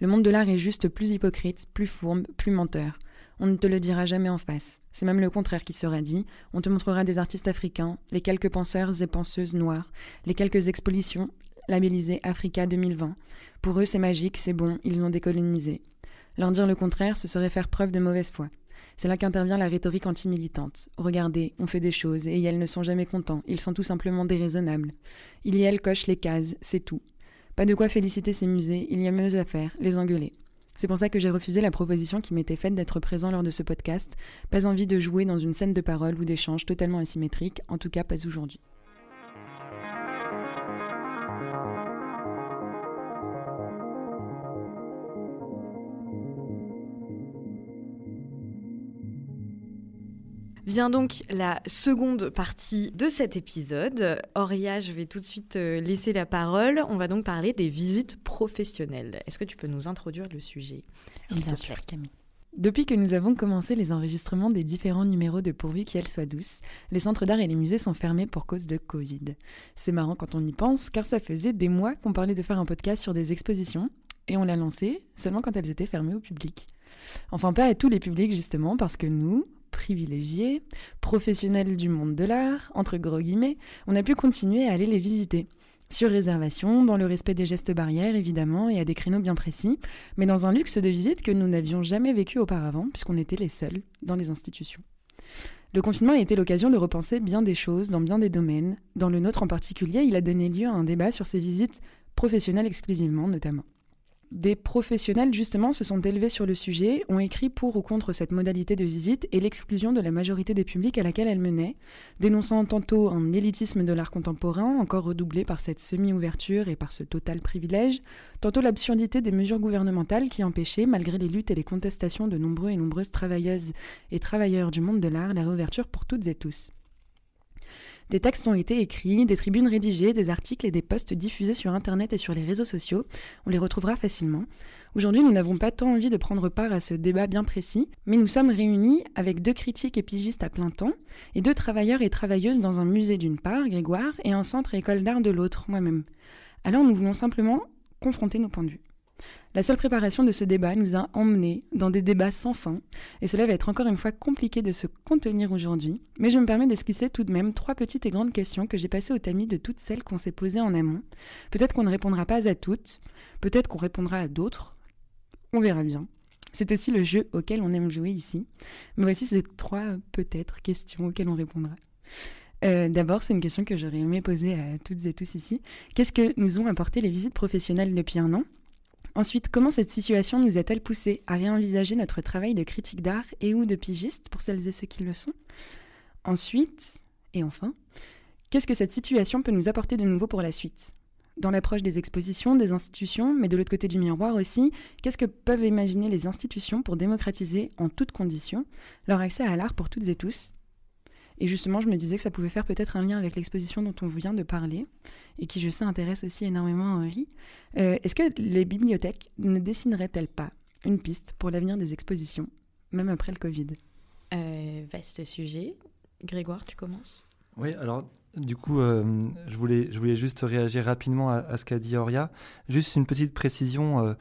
Le monde de l'art est juste plus hypocrite, plus fourbe, plus menteur. On ne te le dira jamais en face. C'est même le contraire qui sera dit. On te montrera des artistes africains, les quelques penseurs et penseuses noirs, les quelques expositions labellisées Africa 2020. Pour eux, c'est magique, c'est bon, ils ont décolonisé. Leur dire le contraire, ce serait faire preuve de mauvaise foi. C'est là qu'intervient la rhétorique anti-militante. Regardez, on fait des choses et elles ne sont jamais contents, ils sont tout simplement déraisonnables. Il y elles cochent les cases, c'est tout. Pas de quoi féliciter ces musées, il y a mieux à faire, les engueuler. C'est pour ça que j'ai refusé la proposition qui m'était faite d'être présent lors de ce podcast. Pas envie de jouer dans une scène de parole ou d'échange totalement asymétrique, en tout cas pas aujourd'hui. Vient donc la seconde partie de cet épisode. Auria, je vais tout de suite euh, laisser la parole. On va donc parler des visites professionnelles. Est-ce que tu peux nous introduire le sujet Bien sûr, Camille. Depuis que nous avons commencé les enregistrements des différents numéros de Pourvu qu'elle soit douce, les centres d'art et les musées sont fermés pour cause de Covid. C'est marrant quand on y pense, car ça faisait des mois qu'on parlait de faire un podcast sur des expositions, et on l'a lancé seulement quand elles étaient fermées au public. Enfin, pas à tous les publics justement, parce que nous, privilégiés, professionnels du monde de l'art, entre gros guillemets, on a pu continuer à aller les visiter. Sur réservation, dans le respect des gestes barrières évidemment et à des créneaux bien précis, mais dans un luxe de visite que nous n'avions jamais vécu auparavant puisqu'on était les seuls dans les institutions. Le confinement a été l'occasion de repenser bien des choses dans bien des domaines. Dans le nôtre en particulier, il a donné lieu à un débat sur ces visites professionnelles exclusivement notamment. Des professionnels, justement, se sont élevés sur le sujet, ont écrit pour ou contre cette modalité de visite et l'exclusion de la majorité des publics à laquelle elle menait, dénonçant tantôt un élitisme de l'art contemporain, encore redoublé par cette semi-ouverture et par ce total privilège, tantôt l'absurdité des mesures gouvernementales qui empêchaient, malgré les luttes et les contestations de nombreux et nombreuses travailleuses et travailleurs du monde de l'art, la réouverture pour toutes et tous. Des textes ont été écrits, des tribunes rédigées, des articles et des posts diffusés sur Internet et sur les réseaux sociaux. On les retrouvera facilement. Aujourd'hui, nous n'avons pas tant envie de prendre part à ce débat bien précis, mais nous sommes réunis avec deux critiques et pigistes à plein temps et deux travailleurs et travailleuses dans un musée d'une part, Grégoire, et un centre école d'art de l'autre, moi-même. Alors nous voulons simplement confronter nos points de vue. La seule préparation de ce débat nous a emmenés dans des débats sans fin, et cela va être encore une fois compliqué de se contenir aujourd'hui, mais je me permets d'esquisser tout de même trois petites et grandes questions que j'ai passées au tamis de toutes celles qu'on s'est posées en amont. Peut-être qu'on ne répondra pas à toutes, peut-être qu'on répondra à d'autres, on verra bien. C'est aussi le jeu auquel on aime jouer ici. Mais voici ces trois peut-être questions auxquelles on répondra. Euh, d'abord, c'est une question que j'aurais aimé poser à toutes et tous ici. Qu'est-ce que nous ont apporté les visites professionnelles depuis un an? Ensuite, comment cette situation nous a-t-elle poussé à réenvisager notre travail de critique d'art et ou de pigiste pour celles et ceux qui le sont? Ensuite, et enfin, qu'est-ce que cette situation peut nous apporter de nouveau pour la suite? Dans l'approche des expositions, des institutions, mais de l'autre côté du miroir aussi, qu'est-ce que peuvent imaginer les institutions pour démocratiser en toutes conditions leur accès à l'art pour toutes et tous? Et justement, je me disais que ça pouvait faire peut-être un lien avec l'exposition dont on vient de parler, et qui, je sais, intéresse aussi énormément Henri. Euh, Est-ce que les bibliothèques ne dessineraient-elles pas une piste pour l'avenir des expositions, même après le Covid? Euh, Vaste sujet. Grégoire, tu commences? Oui, alors du coup, euh, je, voulais, je voulais juste réagir rapidement à, ce qu'a dit Auria. Juste une petite précision. Euh,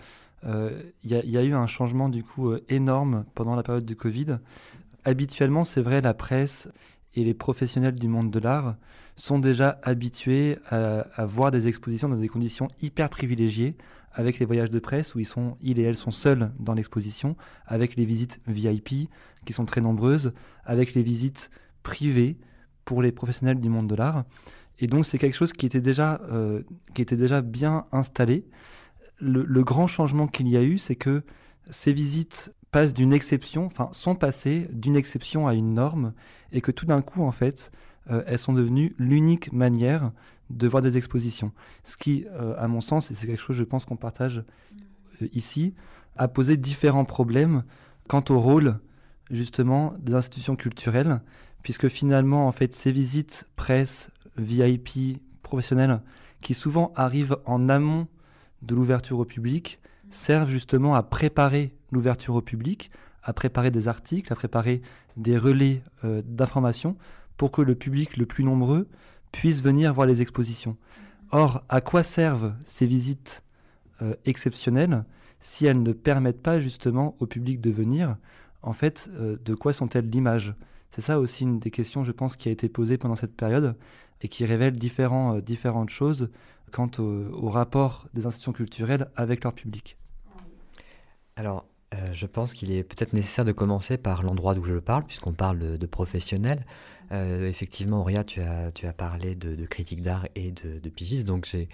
euh, il y, y, a eu un changement du coup énorme pendant la période du Covid. Habituellement, c'est vrai, la presse et les professionnels du monde de l'art sont déjà habitués à, voir des expositions dans des conditions hyper privilégiées, avec les voyages de presse où ils, sont, ils et elles sont seuls dans l'exposition, avec les visites VIP qui sont très nombreuses, avec les visites privées pour les professionnels du monde de l'art. Et donc c'est quelque chose qui était déjà, euh, qui était déjà bien installé. Le, le grand changement qu'il y a eu, c'est que ces visites passent d'une exception, enfin sont passées d'une exception à une norme, et que tout d'un coup, en fait, euh, elles sont devenues l'unique manière de voir des expositions. Ce qui, euh, à mon sens, et c'est quelque chose, je pense, qu'on partage euh, ici, a posé différents problèmes quant au rôle, justement, des institutions culturelles, puisque finalement, en fait, ces visites presse, VIP, professionnelles, qui souvent arrivent en amont de l'ouverture au public, servent justement à préparer l'ouverture au public, à préparer des articles, à préparer des relais euh, d'information pour que le public le plus nombreux puisse venir voir les expositions. Or, à quoi servent ces visites euh, exceptionnelles si elles ne permettent pas justement au public de venir? En fait, euh, de quoi sont-elles l'image? C'est ça aussi une des questions, je pense, qui a été posée pendant cette période et qui révèle différents, différentes choses quant au, au rapport des institutions culturelles avec leur public. Alors, euh, je pense qu'il est peut-être nécessaire de commencer par l'endroit d'où je parle, puisqu'on parle de, professionnels. Euh, effectivement, Auria, tu as, tu as parlé de, de critique d'art et de, de pigiste, donc j'ai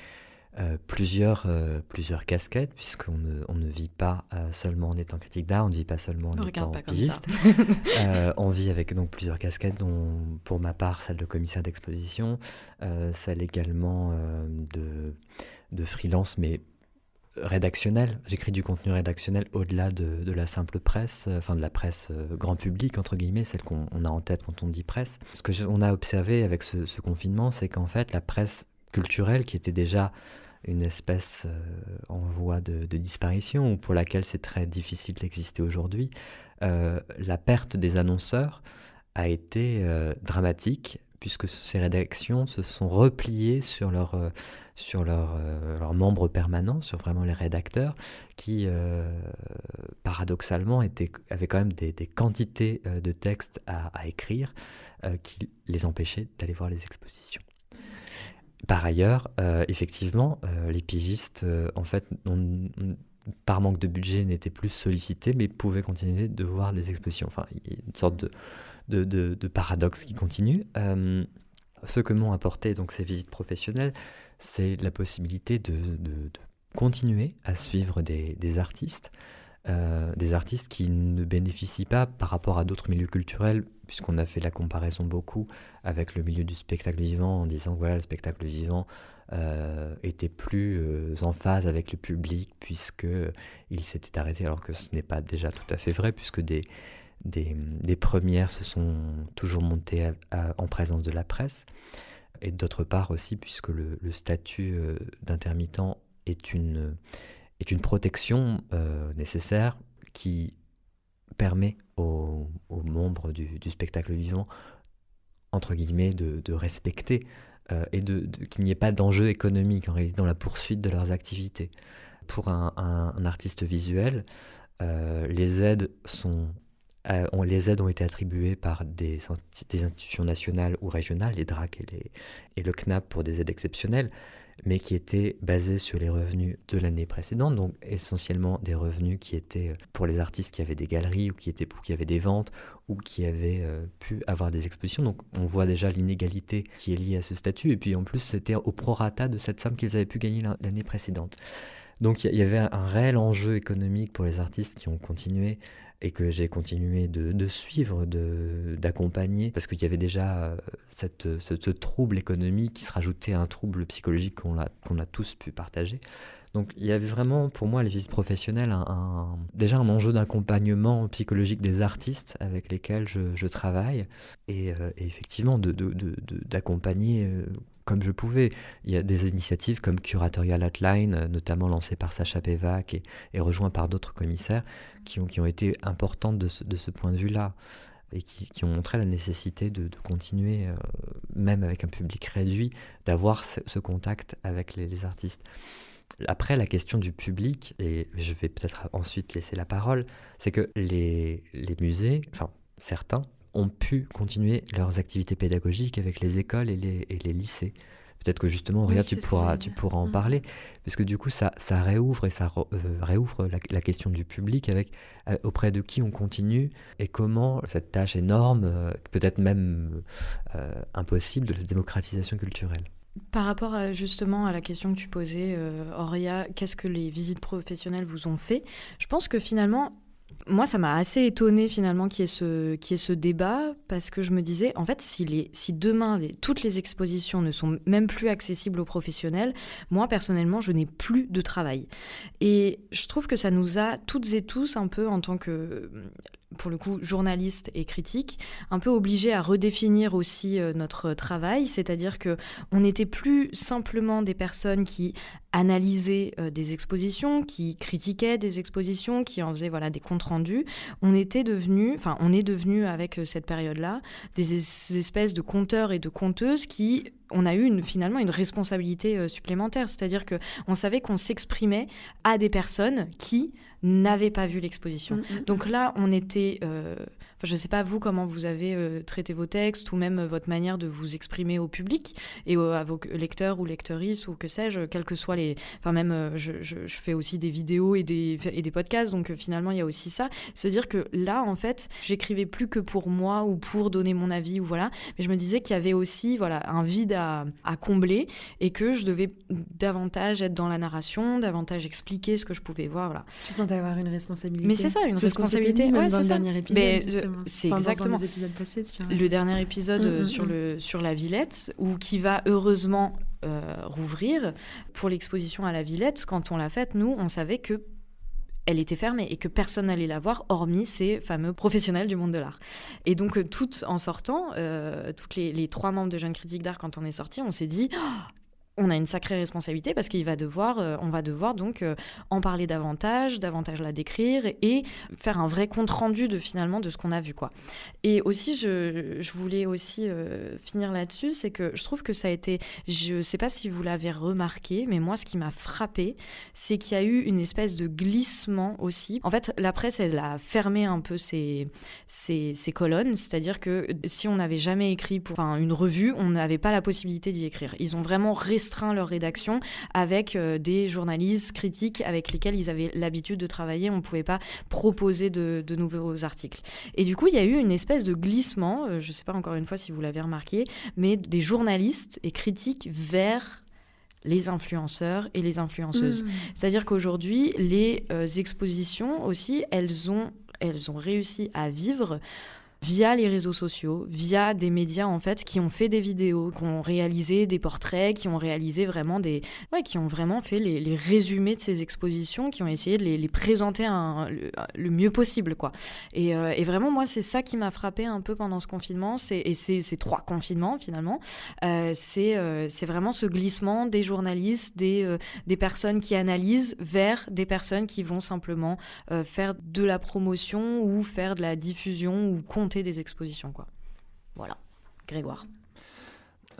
euh, plusieurs, plusieurs casquettes, puisqu'on ne, on ne vit pas seulement en étant critique d'art, on ne vit pas seulement en étant pigiste. on vit avec donc plusieurs casquettes, dont pour ma part celle de commissaire d'exposition, celle également de, de freelance, mais rédactionnel. J'écris du contenu rédactionnel au-delà de, la simple presse, euh, enfin de la presse euh, grand public, entre guillemets, celle qu'on a en tête quand on dit presse. Ce que on a observé avec ce, confinement, c'est qu'en fait, la presse culturelle, qui était déjà une espèce euh, en voie de, disparition, ou pour laquelle c'est très difficile d'exister aujourd'hui, la perte des annonceurs a été dramatique puisque ces rédactions se sont repliées sur leurs sur leur, leurs membres permanents, sur vraiment les rédacteurs, qui paradoxalement étaient, avaient quand même des, quantités de textes à, écrire qui les empêchaient d'aller voir les expositions. Par ailleurs, effectivement, les pigistes, en fait, par manque de budget, n'étaient plus sollicités, mais pouvaient continuer de voir des expositions. Enfin, une sorte de, de, paradoxe qui continue. Euh, ce que m'ont apporté donc ces visites professionnelles, c'est la possibilité de, continuer à suivre des, artistes, euh, des artistes qui ne bénéficient pas par rapport à d'autres milieux culturels, puisqu'on a fait la comparaison beaucoup avec le milieu du spectacle vivant en disant voilà, le spectacle vivant euh, était plus en phase avec le public puisque il s'était arrêté alors que ce n'est pas déjà tout à fait vrai puisque des, des, premières se sont toujours montées en présence de la presse et d'autre part aussi puisque le, statut euh, d'intermittent est une, est une protection nécessaire qui permet aux, membres du, spectacle vivant entre guillemets de, respecter euh, et de, qu'il n'y ait pas d'enjeu économique en réalité dans la poursuite de leurs activités. Pour un, artiste visuel, euh, les aides sont euh, les aides ont été attribuées par des, des, institutions nationales ou régionales, les DRAC et, le CNAP pour des aides exceptionnelles, mais qui étaient basés sur les revenus de l'année précédente, donc essentiellement des revenus qui étaient euh, pour les artistes qui avaient des galeries ou qui, étaient, qui avaient des ventes ou qui avaient euh, pu avoir des expositions. Donc on voit déjà l'inégalité qui est liée à ce statut, et puis en plus c'était au prorata de cette somme qu'ils avaient pu gagner l'année précédente. Donc il y, avait un réel enjeu économique pour les artistes qui ont continué et que j'ai continué de, de suivre, d'accompagner, parce qu'il y avait déjà euh, cette, ce, trouble économique qui se rajoutait à un trouble psychologique qu'on a, qu'on a tous pu partager. Donc il y avait vraiment pour moi les visites professionnelles déjà un enjeu d'accompagnement psychologique des artistes avec lesquels je, travaille et, euh, effectivement d'accompagner de, de, comme je pouvais. Il y a des initiatives comme Curatorial Outline, notamment lancées par Sacha Pevac et, et rejoint par d'autres commissaires, qui ont, été importantes de ce, point de vue-là et qui, ont montré la nécessité de, continuer, euh, même avec un public réduit, d'avoir ce, contact avec les, artistes. Après, la question du public, et je vais peut-être ensuite laisser la parole, c'est que les musées, enfin certains, ont pu continuer leurs activités pédagogiques avec les écoles et les, et les lycées. Peut-être que justement, Ria, tu, pourras, tu pourras en mm. parler, parce que du coup, ça, ça réouvre et ça euh, réouvre la, question du public avec euh, auprès de qui on continue et comment cette tâche énorme, euh, peut-être même impossible, de la démocratisation culturelle. Par rapport à, justement à la question que tu posais, Auria, qu'est-ce que les visites professionnelles vous ont fait? Je pense que finalement, moi, ça m'a assez étonné finalement qu'il y, ce, débat parce que je me disais, en fait, si, demain toutes les expositions ne sont même plus accessibles aux professionnels, moi personnellement, je n'ai plus de travail. Et je trouve que ça nous a toutes et tous un peu en tant que pour le coup journaliste et critique, un peu obligé à redéfinir aussi euh, notre travail, c'est-à-dire que on n'était plus simplement des personnes qui analysaient euh, des expositions, qui critiquaient des expositions, qui en faisaient voilà des comptes rendus. On était devenu, enfin on est devenu avec euh, cette période-là des espèces de compteurs et de compteuses qui on a eu une, finalement une responsabilité supplémentaire, c'est-à-dire que on savait qu'on s'exprimait à des personnes qui n'avaient pas vu l'exposition. Mm, mm, Donc mm. là, on était je ne sais pas vous comment vous avez euh, traité vos textes ou même euh, votre manière de vous exprimer au public et à vos lecteurs ou lectrices ou que sais-je, quels que soient les. Enfin, même, euh, je, fais aussi des vidéos et des, et des podcasts, donc finalement, il y a aussi ça. Se dire que là, en fait, j'écrivais plus que pour moi ou pour donner mon avis ou voilà, mais je me disais qu'il y avait aussi voilà, un vide à, à combler et que je devais davantage être dans la narration, davantage expliquer ce que je pouvais voir. Voilà. Tu sens avoir une responsabilité. Mais c'est ça, une responsabilité. ouais, dans le dernier épisode. C'est exactement. Le dernier épisode mm, mm, sur, mm. le, sur la Villette, ou qui va heureusement euh, rouvrir pour l'exposition à la Villette. Quand on l'a faite, nous, on savait que elle était fermée et que personne n'allait la voir, hormis ces fameux professionnels du monde de l'art. Et donc, euh, toutes en sortant, euh, toutes les, les, trois membres de Jeunes Critiques d'Art, quand on est sorti, on s'est dit oh, on a une sacrée responsabilité parce qu'il va devoir, euh, on va devoir donc euh, en parler davantage, davantage la décrire et faire un vrai compte rendu de finalement de ce qu'on a vu quoi. Et aussi, je, je voulais aussi euh, finir là-dessus, c'est que je trouve que ça a été, je sais pas si vous l'avez remarqué, mais moi ce qui m'a frappé, c'est qu'il y a eu une espèce de glissement aussi. En fait, la presse elle a fermé un peu ses, ses, colonnes, c'est-à-dire que si on n'avait jamais écrit pour une revue, on n'avait pas la possibilité d'y écrire. Ils ont vraiment restreint leur rédaction avec euh, des journalistes critiques avec lesquels ils avaient l'habitude de travailler. On ne pouvait pas proposer de, de, nouveaux articles. Et du coup, il y a eu une espèce de glissement, euh, je ne sais pas encore une fois si vous l'avez remarqué, mais des journalistes et critiques vers les influenceurs et les influenceuses. Mmh. C'est-à-dire qu'aujourd'hui, les euh, expositions aussi, elles ont, elles ont réussi à vivre via les réseaux sociaux, via des médias en fait qui ont fait des vidéos, qui ont réalisé des portraits, qui ont réalisé vraiment des, ouais, qui ont vraiment fait les, résumés de ces expositions, qui ont essayé de les, présenter le, mieux possible quoi. Et, euh, et vraiment moi c'est ça qui m'a frappé un peu pendant ce confinement, et ces trois confinements finalement, euh, c'est euh, c'est vraiment ce glissement des journalistes, des des personnes qui analysent vers des personnes qui vont simplement faire de la promotion ou faire de la diffusion ou compter des expositions. Quoi. Voilà, Grégoire.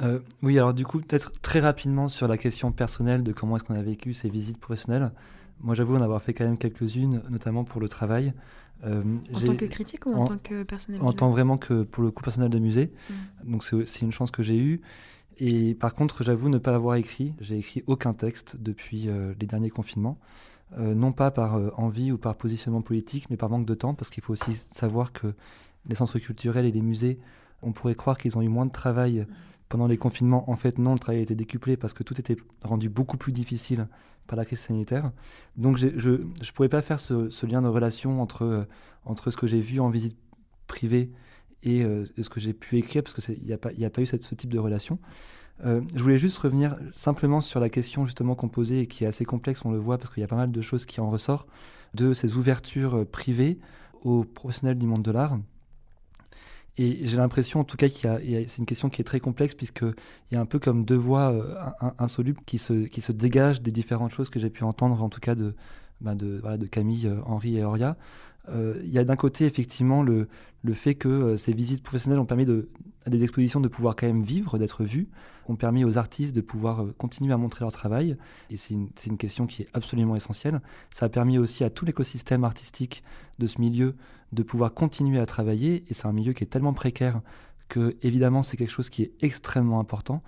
Euh, oui, alors du coup, peut-être très rapidement sur la question personnelle de comment est-ce qu'on a vécu ces visites professionnelles. Moi, j'avoue en avoir fait quand même quelques-unes, notamment pour le travail. Euh, en tant que critique ou en, en tant que personnel En tant vraiment que, pour le coup, personnel de musée. Mmh. Donc, c'est une chance que j'ai eue. Et par contre, j'avoue ne pas avoir écrit. J'ai écrit aucun texte depuis euh, les derniers confinements. Non pas par envie ou par positionnement politique, mais par manque de temps, parce qu'il faut aussi savoir que les centres culturels et les musées, on pourrait croire qu'ils ont eu moins de travail pendant les confinements. En fait, non, le travail a été décuplé parce que tout était rendu beaucoup plus difficile par la crise sanitaire. Donc, je ne pourrais pas faire ce, lien de relation entre, euh, entre ce que j'ai vu en visite privée et euh, ce que j'ai pu écrire, parce qu'il n'y a, a, pas eu ce type de relation. Euh, je voulais juste revenir simplement sur la question justement qu'on posait et qui est assez complexe, on le voit, parce qu'il y a pas mal de choses qui en ressortent, de ces ouvertures privées aux professionnels du monde de l'art. Et j'ai l'impression, en tout cas, qu'il c'est une question qui est très complexe puisqu'il y a un peu comme deux voies euh, insolubles qui se, qui se dégagent des différentes choses que j'ai pu entendre, en tout cas de, bah de, Camille, euh, Henri et Auria. Euh, il y a d'un côté effectivement le, le fait que ces visites professionnelles ont permis de, à des expositions de pouvoir quand même vivre, d'être vues, ont permis aux artistes de pouvoir continuer à montrer leur travail, et c'est une, une, question qui est absolument essentielle. Ça a permis aussi à tout l'écosystème artistique de ce milieu de pouvoir continuer à travailler, et c'est un milieu qui est tellement précaire que évidemment c'est quelque chose qui est extrêmement important.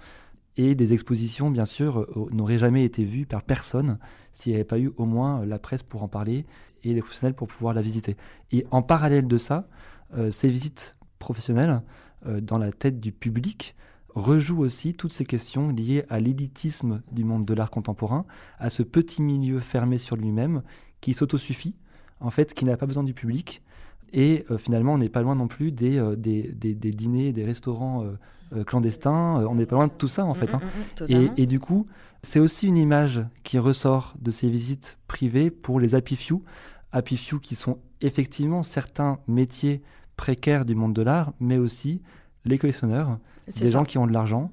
Et des expositions, bien sûr, n'auraient jamais été vues par personne s'il n'y avait pas eu au moins la presse pour en parler et les professionnels pour pouvoir la visiter. Et en parallèle de ça, euh, ces visites professionnelles euh, dans la tête du public rejouent aussi toutes ces questions liées à l'élitisme du monde de l'art contemporain, à ce petit milieu fermé sur lui-même qui s'autosuffit, en fait, qui n'a pas besoin du public. Et euh, finalement, on n'est pas loin non plus des, euh, des, des, des, dîners, des restaurants euh, clandestins. on n'est pas loin de tout ça, en fait. Hein. Mmh, mmh, et, et, du coup, c'est aussi une image qui ressort de ces visites privées pour les happy few. Happy few qui sont effectivement certains métiers précaires du monde de l'art, mais aussi les collectionneurs, des ça. gens qui ont de l'argent,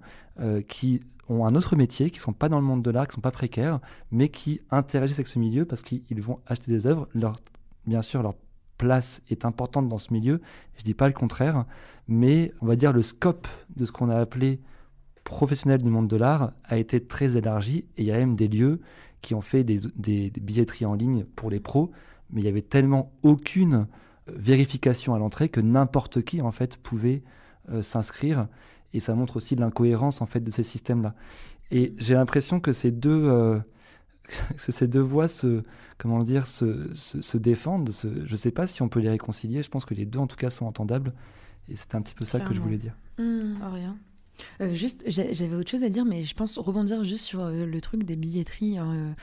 qui ont un autre métier, qui ne sont pas dans le monde de l'art, qui ne sont pas précaires, mais qui interagissent avec ce milieu parce qu'ils vont acheter des œuvres. Leur, bien sûr, leur place est importante dans ce milieu, je ne dis pas le contraire, mais on va dire le scope de ce qu'on a appelé professionnel du monde de l'art a été très élargi et il y a même des lieux qui ont fait des, billetteries en ligne pour les pros, mais il y avait tellement aucune vérification à l'entrée que n'importe qui en fait pouvait euh, s'inscrire. Et ça montre aussi l'incohérence en fait de ces systèmes là et j'ai l'impression que ces deux euh, que ces deux voies se comment dire se, se, se défendent se, je sais pas si on peut les réconcilier je pense que les deux en tout cas sont entendables et c'était un petit peu ça Clairement. que je voulais dire mmh, rien euh, juste, j'avais autre chose à dire, mais je pense rebondir juste sur euh, le truc des billetteries hein,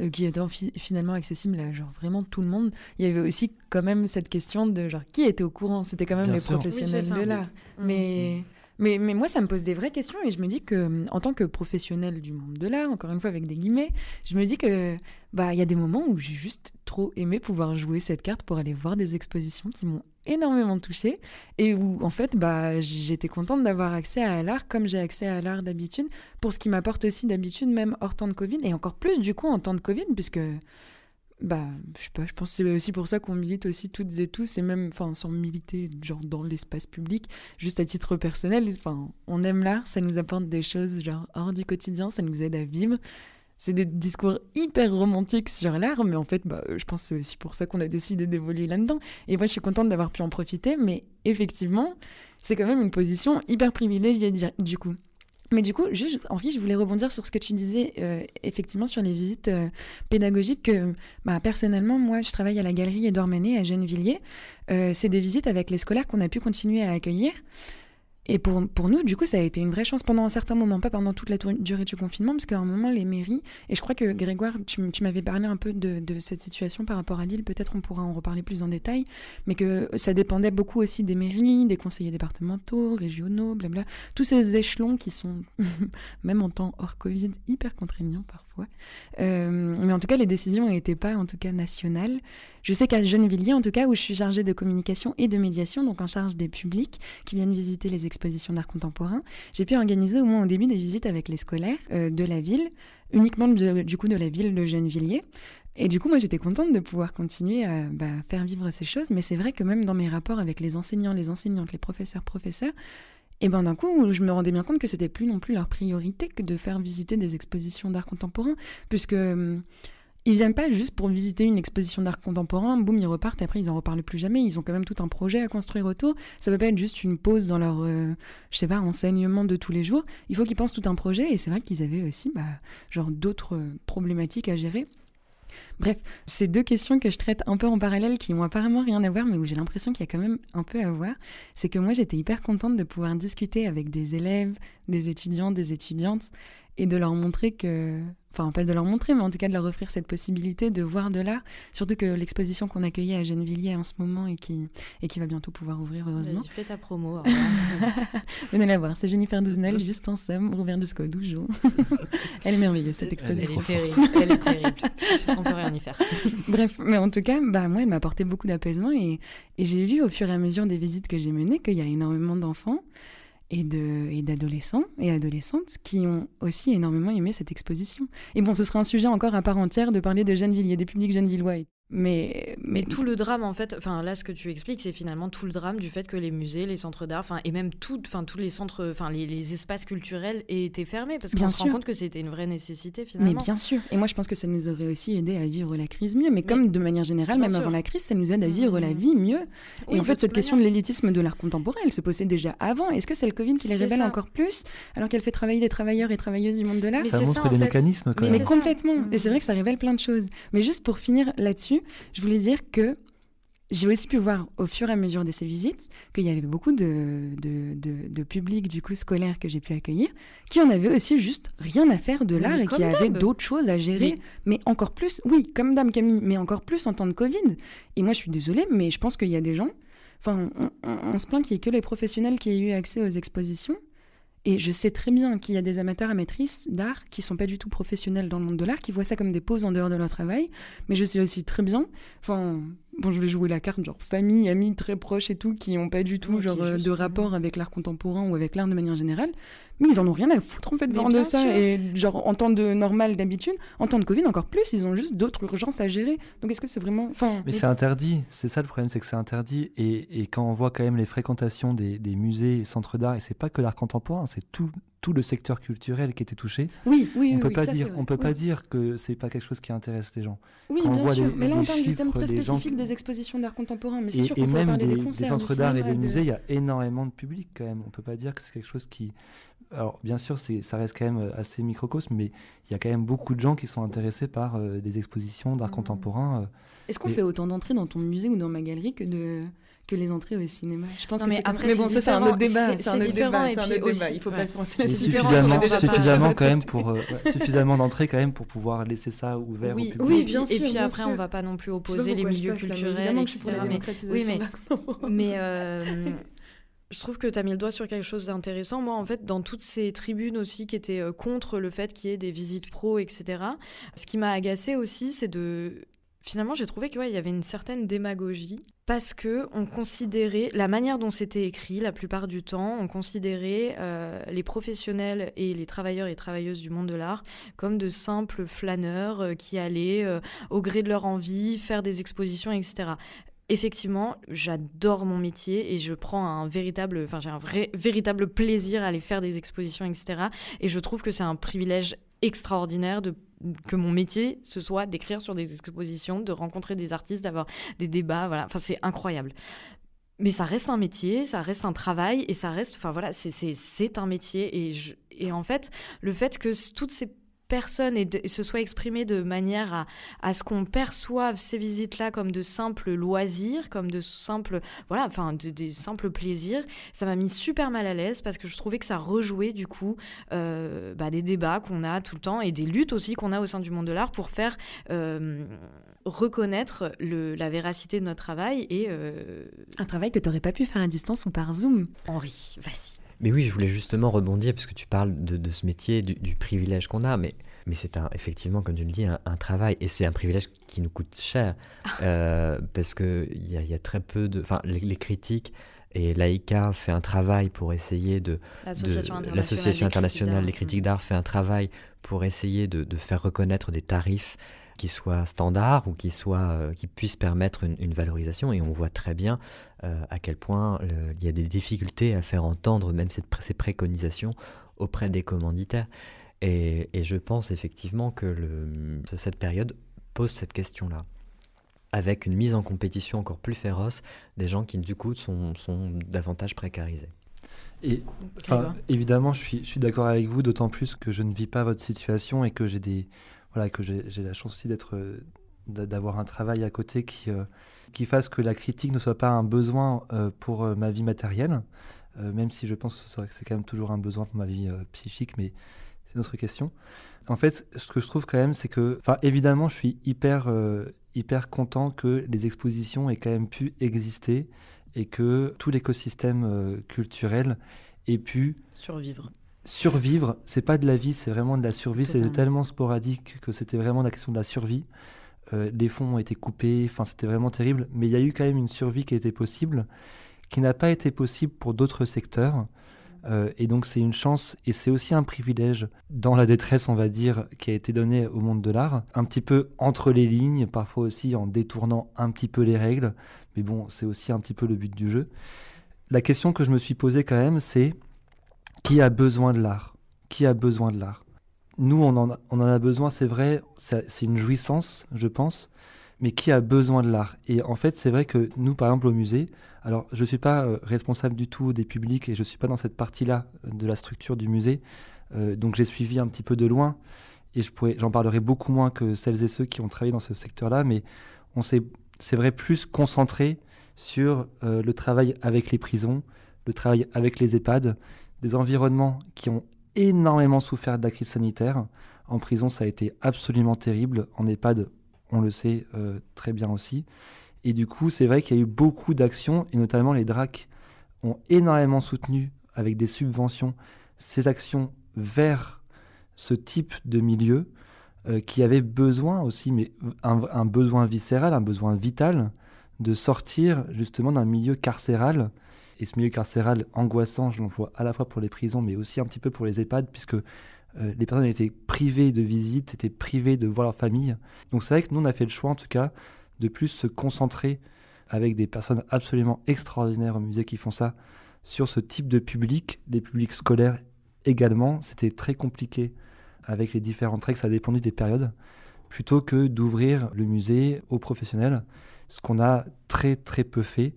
euh, qui étant fi finalement accessible à genre vraiment tout le monde. Il y avait aussi quand même cette question de genre qui était au courant? C'était quand même Bien les sûr. professionnels oui, de l'art. Mmh. Mais mmh. Mais, moi, ça me pose des vraies questions et je me dis que, en tant que professionnel du monde de l'art, encore une fois avec des guillemets, je me dis que bah il y a des moments où j'ai juste trop aimé pouvoir jouer cette carte pour aller voir des expositions qui m'ont énormément touchée et où en fait bah j'étais contente d'avoir accès à l'art comme j'ai accès à l'art d'habitude pour ce qui m'apporte aussi d'habitude même hors temps de Covid et encore plus du coup en temps de Covid puisque bah je sais pas je pense que c'est aussi pour ça qu'on milite aussi toutes et tous et même enfin sans militer genre dans l'espace public juste à titre personnel enfin on aime l'art ça nous apporte des choses genre hors du quotidien ça nous aide à vivre c'est des discours hyper romantiques sur l'art, mais en fait, bah, je pense que c'est aussi pour ça qu'on a décidé d'évoluer là-dedans. Et moi, je suis contente d'avoir pu en profiter, mais effectivement, c'est quand même une position hyper privilégiée, du coup. Mais du coup, juste, Henri, je voulais rebondir sur ce que tu disais, euh, effectivement, sur les visites euh, pédagogiques. Que, bah, personnellement, moi, je travaille à la galerie Édouard Manet à Gennevilliers. Euh, c'est des visites avec les scolaires qu'on a pu continuer à accueillir. Et pour, pour nous, du coup, ça a été une vraie chance pendant un certain moment, pas pendant toute la durée du confinement, parce qu'à un moment, les mairies, et je crois que Grégoire, tu, m'avais parlé un peu de, cette situation par rapport à Lille, peut-être on pourra en reparler plus en détail, mais que ça dépendait beaucoup aussi des mairies, des conseillers départementaux, régionaux, blabla, tous ces échelons qui sont, même en temps hors Covid, hyper contraignants. Euh, mais en tout cas, les décisions n'étaient pas, en tout cas, nationales. Je sais qu'à Gennevilliers, en tout cas, où je suis chargée de communication et de médiation, donc en charge des publics qui viennent visiter les expositions d'art contemporain, j'ai pu organiser au moins au début des visites avec les scolaires euh, de la ville, uniquement du coup de la ville de Gennevilliers. Et du coup, moi, j'étais contente de pouvoir continuer à bah, faire vivre ces choses, mais c'est vrai que même dans mes rapports avec les enseignants, les enseignantes, les professeurs, professeurs, et ben d'un coup, je me rendais bien compte que c'était plus non plus leur priorité que de faire visiter des expositions d'art contemporain, puisque hum, ils viennent pas juste pour visiter une exposition d'art contemporain, boum, ils repartent après ils en reparlent plus jamais. Ils ont quand même tout un projet à construire autour. Ça peut pas être juste une pause dans leur, euh, je sais pas, enseignement de tous les jours. Il faut qu'ils pensent tout un projet et c'est vrai qu'ils avaient aussi, bah, genre d'autres euh, problématiques à gérer. Bref, c'est deux questions que je traite un peu en parallèle qui ont apparemment rien à voir, mais où j'ai l'impression qu'il y a quand même un peu à voir. C'est que moi, j'étais hyper contente de pouvoir discuter avec des élèves, des étudiants, des étudiantes, et de leur montrer que enfin pas de leur montrer, mais en tout cas de leur offrir cette possibilité de voir de l'art. Surtout que l'exposition qu'on accueillait à Gennevilliers en ce moment et qui, et qui va bientôt pouvoir ouvrir, heureusement. Fais ta promo. Venez la voir, c'est Jennifer Douzenel, juste en somme, ouvert jusqu'au 12 jours. Elle est merveilleuse, cette exposition. Elle est terrible, elle est terrible. On peut rien y faire. Bref, mais en tout cas, bah, moi, elle m'a apporté beaucoup d'apaisement et, et j'ai vu au fur et à mesure des visites que j'ai menées qu'il y a énormément d'enfants et de et d'adolescents et adolescentes qui ont aussi énormément aimé cette exposition. Et bon, ce sera un sujet encore à part entière de parler de Gennevilliers, des publics gennevillois mais, mais tout le drame, en fait, enfin là, ce que tu expliques, c'est finalement tout le drame du fait que les musées, les centres d'art, enfin et même tout, enfin tous les centres, enfin les, les, espaces culturels aient été fermés parce qu'on se rend compte que c'était une vraie nécessité finalement. Mais bien sûr. Et moi, je pense que ça nous aurait aussi aidé à vivre la crise mieux. Mais, comme de manière générale, même avant la crise, ça nous aide à vivre la mmh. vie mieux. et en fait, cette question de l'élitisme de l'art contemporain, elle se posait déjà avant. Est-ce que c'est le Covid qui les révèle encore plus, alors qu'elle fait travailler des travailleurs et travailleuses du monde de l'art? Ça montre les mécanismes. Quand mais, mais complètement. Et c'est vrai que ça révèle plein de choses. Mais juste pour finir là-dessus, je voulais dire que j'ai aussi pu voir au fur et à mesure de ces visites qu'il y avait beaucoup de, de, de, public du coup scolaire que j'ai pu accueillir qui en avaient aussi juste rien à faire de l'art et qui avaient d'autres choses à gérer. Mais... encore plus, oui, comme Dame Camille, mais encore plus en temps de Covid. Et moi je suis désolée, mais je pense qu'il y a des gens, enfin on, se plaint qu'il n'y ait que les professionnels qui aient eu accès aux expositions. Et je sais très bien qu'il y a des amateurs amatrices d'art qui sont pas du tout professionnels dans le monde de l'art, qui voient ça comme des pauses en dehors de leur travail. Mais je sais aussi très bien, enfin, bon, je vais jouer la carte genre famille, amis très proches et tout, qui n'ont pas du tout genre euh, de rapport avec l'art contemporain ou avec l'art de manière générale, mais ils en ont rien à foutre en fait de ça. Et genre en temps de normal d'habitude, en temps de Covid encore plus, ils ont juste d'autres urgences à gérer. Donc est-ce que c'est vraiment, enfin. Mais, c'est interdit. C'est ça le problème, c'est que c'est interdit. Et, et, quand on voit quand même les fréquentations des, des musées et centres d'art, et c'est pas que l'art contemporain, c'est tout tout le secteur culturel qui était touché. Oui, oui, on peut pas dire, on peut pas dire que c'est pas quelque chose qui intéresse les gens. Oui, bien sûr. mais là, on parle du thème très spécifique des expositions d'art contemporain. Mais c'est sûr qu'on peut parler des, des concerts, des centres d'art et des musées. Il y a énormément de public quand même. On peut pas dire que c'est quelque chose qui. Alors, bien sûr, ça reste quand même assez microcosme, mais il y a quand même beaucoup de gens qui sont intéressés par euh, des expositions d'art mmh. contemporain. Euh, Est-ce qu'on fait autant d'entrées dans ton musée ou dans ma galerie que de que les entrées au cinéma? Je pense que mais après, mais bon, ça c'est un autre débat. C'est un autre débat. C'est un autre débat. Il faut pas se lancer. Suffisamment, suffisamment quand même pour euh, suffisamment d'entrées quand même pour pouvoir laisser ça ouvert oui, au public. Oui, bien sûr. Et puis après, on va pas non plus opposer les milieux culturels, etc. Mais oui, mais mais euh, je trouve que tu as mis le doigt sur quelque chose d'intéressant. Moi, en fait, dans toutes ces tribunes aussi qui étaient euh, contre le fait qu'il y ait des visites pro, etc., ce qui m'a agacé aussi, c'est de finalement, j'ai trouvé qu'il y avait une certaine démagogie parce que on considérait la manière dont c'était écrit la plupart du temps, on considérait euh, les professionnels et les travailleurs et travailleuses du monde de l'art comme de simples flâneurs euh, qui allaient au gré de leur envie faire des expositions, etc effectivement, j'adore mon métier et je prends un véritable, enfin j'ai un vrai, véritable plaisir à aller faire des expositions, etc. Et je trouve que c'est un privilège extraordinaire que mon métier ce soit d'écrire sur des expositions, de rencontrer des artistes, d'avoir des débats, voilà. Enfin, c'est incroyable. Mais ça reste un métier, ça reste un travail et ça reste, enfin voilà, c'est un métier et en fait, le fait que toutes ces personne et, se soit exprimé de manière à, à ce qu'on perçoive ces visites-là comme de simples loisirs, comme de simples, voilà, enfin, des simples plaisirs, ça m'a mis super mal à l'aise parce que je trouvais que ça rejouait du coup euh, bah, des débats qu'on a tout le temps et des luttes aussi qu'on a au sein du monde de l'art pour faire euh, reconnaître le, la véracité de notre travail et euh, un travail que tu n'aurais pas pu faire à distance ou par Zoom. Henri, vas-y. Mais oui, je voulais justement rebondir, puisque tu parles de, ce métier, du, privilège qu'on a, mais, mais c'est effectivement, comme tu le dis, un, travail, et c'est un privilège qui nous coûte cher, euh, parce qu'il y a, y a très peu de... Enfin, les, critiques, et l'AICA fait un travail pour essayer de... L'Association internationale, des critiques d'art fait un travail pour essayer de, de faire reconnaître des tarifs qui soient standards ou qui, soient, euh, qui puissent permettre une, valorisation. Et on voit très bien euh, à quel point il y a des difficultés à faire entendre même cette, ces préconisations auprès des commanditaires. Et, et je pense effectivement que le, cette période pose cette question-là avec une mise en compétition encore plus féroce des gens qui du coup sont, sont davantage précarisés. Et enfin, évidemment, je suis, je suis d'accord avec vous, d'autant plus que je ne vis pas votre situation et que j'ai des voilà, que j'ai la chance aussi d'être, euh, d'avoir un travail à côté qui, euh, qui fasse que la critique ne soit pas un besoin euh, pour ma vie matérielle, même si je pense que c'est quand même toujours un besoin pour ma vie psychique, mais c'est une autre question. En fait, ce que je trouve quand même, c'est que, enfin, évidemment, je suis hyper, hyper content que les expositions aient quand même pu exister et que tout l'écosystème culturel ait pu survivre survivre, c'est pas de la vie, c'est vraiment de la survie. C'était tellement sporadique que c'était vraiment la question de la survie. Euh, les fonds ont été coupés, enfin c'était vraiment terrible. Mais il y a eu quand même une survie qui a été possible, qui n'a pas été possible pour d'autres secteurs. Euh, et donc c'est une chance et c'est aussi un privilège dans la détresse, on va dire, qui a été donné au monde de l'art. Un petit peu entre les lignes, parfois aussi en détournant un petit peu les règles. Mais bon, c'est aussi un petit peu le but du jeu. La question que je me suis posée quand même, c'est qui a besoin de l'art? Qui a besoin de l'art? Nous, on en, a, besoin, c'est vrai, c'est une jouissance, je pense, mais qui a besoin de l'art? Et en fait, c'est vrai que nous, par exemple, au musée, alors je ne suis pas euh, responsable du tout des publics et je ne suis pas dans cette partie-là de la structure du musée, euh, donc j'ai suivi un petit peu de loin et j'en parlerai beaucoup moins que celles et ceux qui ont travaillé dans ce secteur-là, mais on s'est, c'est vrai, plus concentré sur euh, le travail avec les prisons, le travail avec les EHPAD des environnements qui ont énormément souffert de la crise sanitaire. En prison, ça a été absolument terrible. En EHPAD, on le sait euh, très bien aussi. Et du coup, c'est vrai qu'il y a eu beaucoup d'actions, et notamment les DRAC ont énormément soutenu avec des subventions ces actions vers ce type de milieu euh, qui avait besoin aussi, mais un, un, besoin viscéral, un besoin vital, de sortir justement d'un milieu carcéral et ce milieu carcéral angoissant, je l'emploie à la fois pour les prisons, mais aussi un petit peu pour les EHPAD, puisque euh, les personnes étaient privées de visites, étaient privées de voir leur famille. Donc c'est vrai que nous, on a fait le choix, en tout cas, de plus se concentrer avec des personnes absolument extraordinaires au musée qui font ça, sur ce type de public, les publics scolaires également. C'était très compliqué avec les différentes règles, ça a dépendu des périodes, plutôt que d'ouvrir le musée aux professionnels, ce qu'on a très très peu fait.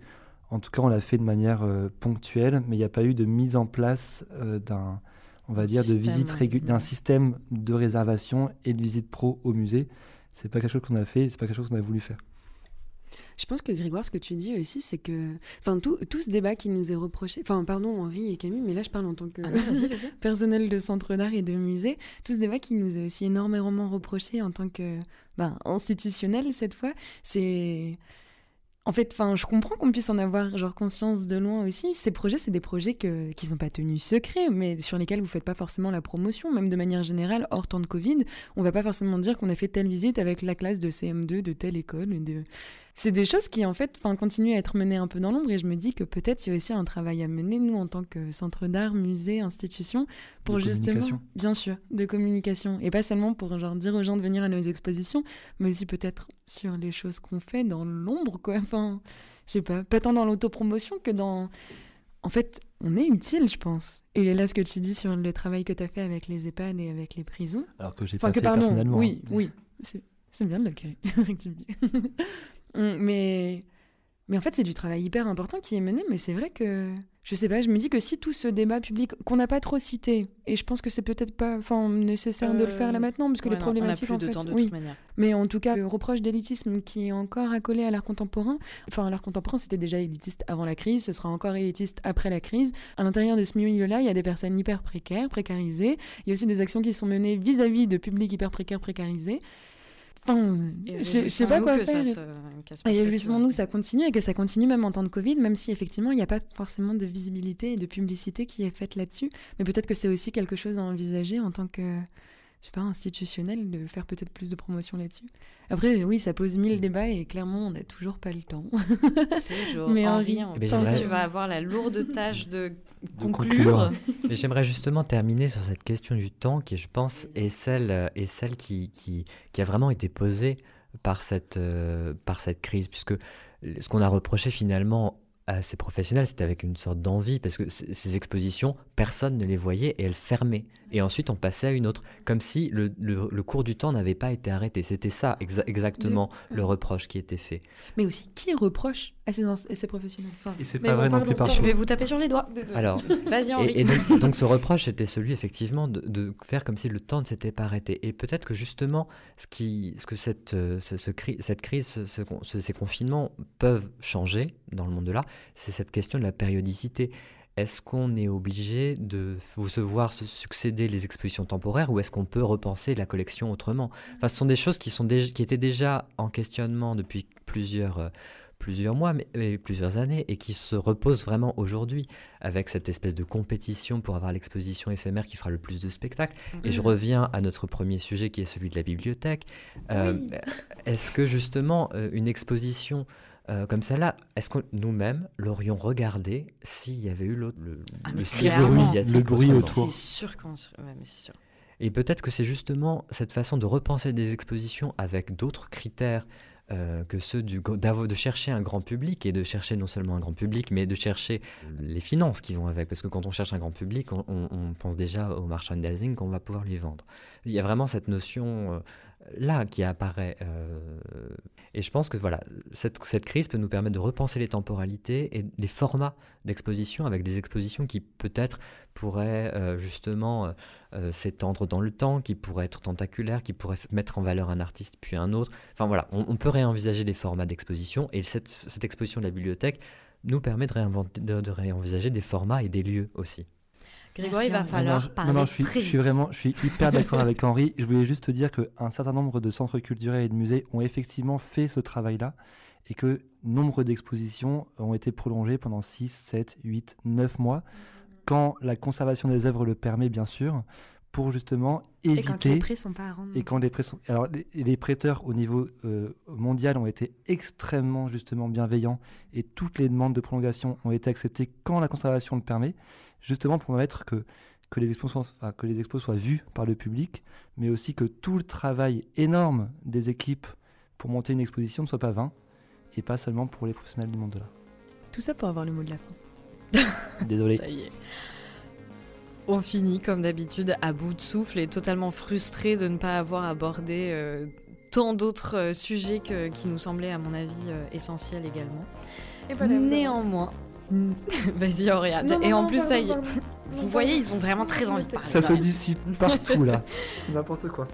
En tout cas, on l'a fait de manière euh, ponctuelle, mais il n'y a pas eu de mise en place euh, d'un, on va dire, de visite d'un système de réservation et de visite pro au musée. C'est pas quelque chose qu'on a fait, c'est pas quelque chose qu'on a voulu faire. Je pense que Grégoire, ce que tu dis aussi, c'est que, enfin, tout, tout, ce débat qui nous est reproché, enfin, pardon Henri et Camille, mais là je parle en tant que ah personnel de centre d'art et de musée, tout ce débat qui nous est aussi énormément reproché en tant que, ben, institutionnel cette fois, c'est en fait, enfin, je comprends qu'on puisse en avoir genre conscience de loin aussi. Ces projets, c'est des projets que, qui sont pas tenus secrets, mais sur lesquels vous faites pas forcément la promotion, même de manière générale, hors temps de Covid. On va pas forcément dire qu'on a fait telle visite avec la classe de CM2 de telle école. De c'est des choses qui en fait enfin continuent à être menées un peu dans l'ombre et je me dis que peut-être il y a aussi un travail à mener nous en tant que centre d'art, musée, institution pour justement bien sûr de communication et pas seulement pour genre dire aux gens de venir à nos expositions mais aussi peut-être sur les choses qu'on fait dans l'ombre quoi enfin je sais pas pas tant dans l'autopromotion que dans en fait, on est utile, je pense. Et là, ce que tu dis sur le travail que tu as fait avec les EHPAD et avec les prisons. Alors que j'ai pas fait personnellement. Oui, hein. oui. C'est bien de le Mais, mais en fait, c'est du travail hyper important qui est mené, mais c'est vrai que je sais pas, je me dis que si tout ce débat public qu'on n'a pas trop cité, et je pense que c'est peut-être pas enfin, nécessaire de le faire là euh, maintenant, parce que les problématiques en fait, oui. mais en tout cas, le reproche d'élitisme qui est encore accolé à l'art contemporain, enfin l'art contemporain c'était déjà élitiste avant la crise, ce sera encore élitiste après la crise. À l'intérieur de ce milieu-là, il y a des personnes hyper précaires, précarisées, il y a aussi des actions qui sont menées vis-à-vis -vis de publics hyper précaires, précarisés. Enfin, je sais pas quoi faire. et justement, nous, ça continue et que ça continue même en temps de Covid, même si effectivement, il n'y a pas forcément de visibilité et de publicité qui est faite là-dessus. Mais peut-être que c'est aussi quelque chose à envisager en tant que je sais pas, institutionnel de faire peut-être plus de promotion là-dessus. Après, oui, ça pose mille débats et clairement, on n'a toujours pas le temps. toujours. Mais Henri, en eh temps, tu vas avoir la lourde tâche de, conclure. Mais j'aimerais justement terminer sur cette question du temps qui, je pense, est celle, est celle qui, qui, qui a vraiment été posée par cette, euh, par cette crise, puisque ce qu'on a reproché finalement à ces professionnels, c'était avec une sorte d'envie, parce que ces expositions, personne ne les voyait et elles fermaient. Et ensuite, on passait à une autre, comme si le, le, cours du temps n'avait pas été arrêté. C'était ça exactement le reproche qui était fait. Mais aussi, qui reproche à ces, ces professionnels? Et c'est pas vrai non plus Je vais vous taper sur les doigts. Alors, vas-y Henri. Et, donc, donc, ce reproche était celui, effectivement, de, de, faire comme si le temps ne s'était pas arrêté. Et peut-être que justement, ce, qui, ce que cette, euh, ce, ce, cette crise, ces confinements peuvent changer dans le monde de l'art, c'est cette question de la périodicité. Est-ce qu'on est obligé de se voir se succéder les expositions temporaires ou est-ce qu'on peut repenser la collection autrement? Enfin, Ce sont des choses qui, sont qui étaient déjà en questionnement depuis plusieurs, euh, plusieurs mois, mais, plusieurs années, et qui se reposent vraiment aujourd'hui avec cette espèce de compétition pour avoir l'exposition éphémère qui fera le plus de spectacles. Et je mm. reviens à notre premier sujet qui est celui de la bibliothèque. Euh, est-ce que justement euh, une exposition euh, comme celle-là, est-ce que nous-mêmes l'aurions regardé s'il y avait eu le, le, ah, le, bruit, autour C'est sûr qu'on serait... ouais, mais sûr. Et peut-être que c'est justement cette façon de repenser des expositions avec d'autres critères euh, que ceux du, de chercher un grand public et de chercher non seulement un grand public, mais de chercher les finances qui vont avec. Parce que quand on cherche un grand public, on, on, pense déjà au merchandising qu'on va pouvoir lui vendre. Il y a vraiment cette notion euh, là qui apparaît. Euh, et je pense que voilà, cette, crise peut nous permettre de repenser les temporalités et les formats d'exposition avec des expositions qui peut-être pourraient euh, justement euh, s'étendre dans le temps, qui pourraient être tentaculaires, qui pourraient mettre en valeur un artiste puis un autre. Enfin voilà, on, peut réenvisager des formats d'exposition et cette, exposition de la bibliothèque nous permet de, de réenvisager des formats et des lieux aussi. Grégoire, il va falloir parler non, je suis, je suis vraiment, je suis hyper d'accord avec Henri. Je voulais juste te dire qu'un certain nombre de centres culturels et de musées ont effectivement fait ce travail-là et que nombre d'expositions ont été prolongées pendant 6, 7, 8, 9 mois, quand la conservation des œuvres le permet, bien sûr, pour justement éviter... Et quand les prêts sont pas à rendre. Et quand les prêts sont... Alors, les, prêteurs au niveau euh, mondial ont été extrêmement, justement, bienveillants et toutes les demandes de prolongation ont été acceptées quand la conservation le permet justement pour permettre que, que, les expos soient, que les expos soient vus par le public, mais aussi que tout le travail énorme des équipes pour monter une exposition ne soit pas vain, et pas seulement pour les professionnels du monde de l'art. Tout ça pour avoir le mot de la fin. Désolé. Ça y est. On finit comme d'habitude à bout de souffle et totalement frustré de ne pas avoir abordé euh, tant d'autres euh, sujets que, qui nous semblaient à mon avis euh, essentiels également. Et Néanmoins, Vas-y, Oriane. Et en plus, ça y est. Vous voyez, ils ont vraiment très envie de parler. Ça se dissipe partout là. C'est n'importe quoi.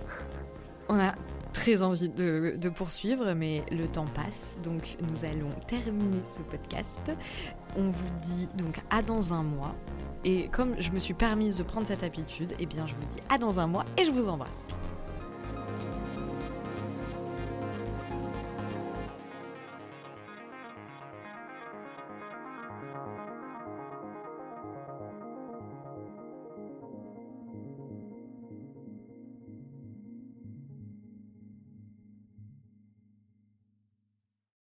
On a très envie de, de, poursuivre, mais le temps passe, donc nous allons terminer ce podcast. On vous dit donc à dans un mois. Et comme je me suis permise de prendre cette habitude, eh bien je vous dis à dans un mois et je vous embrasse.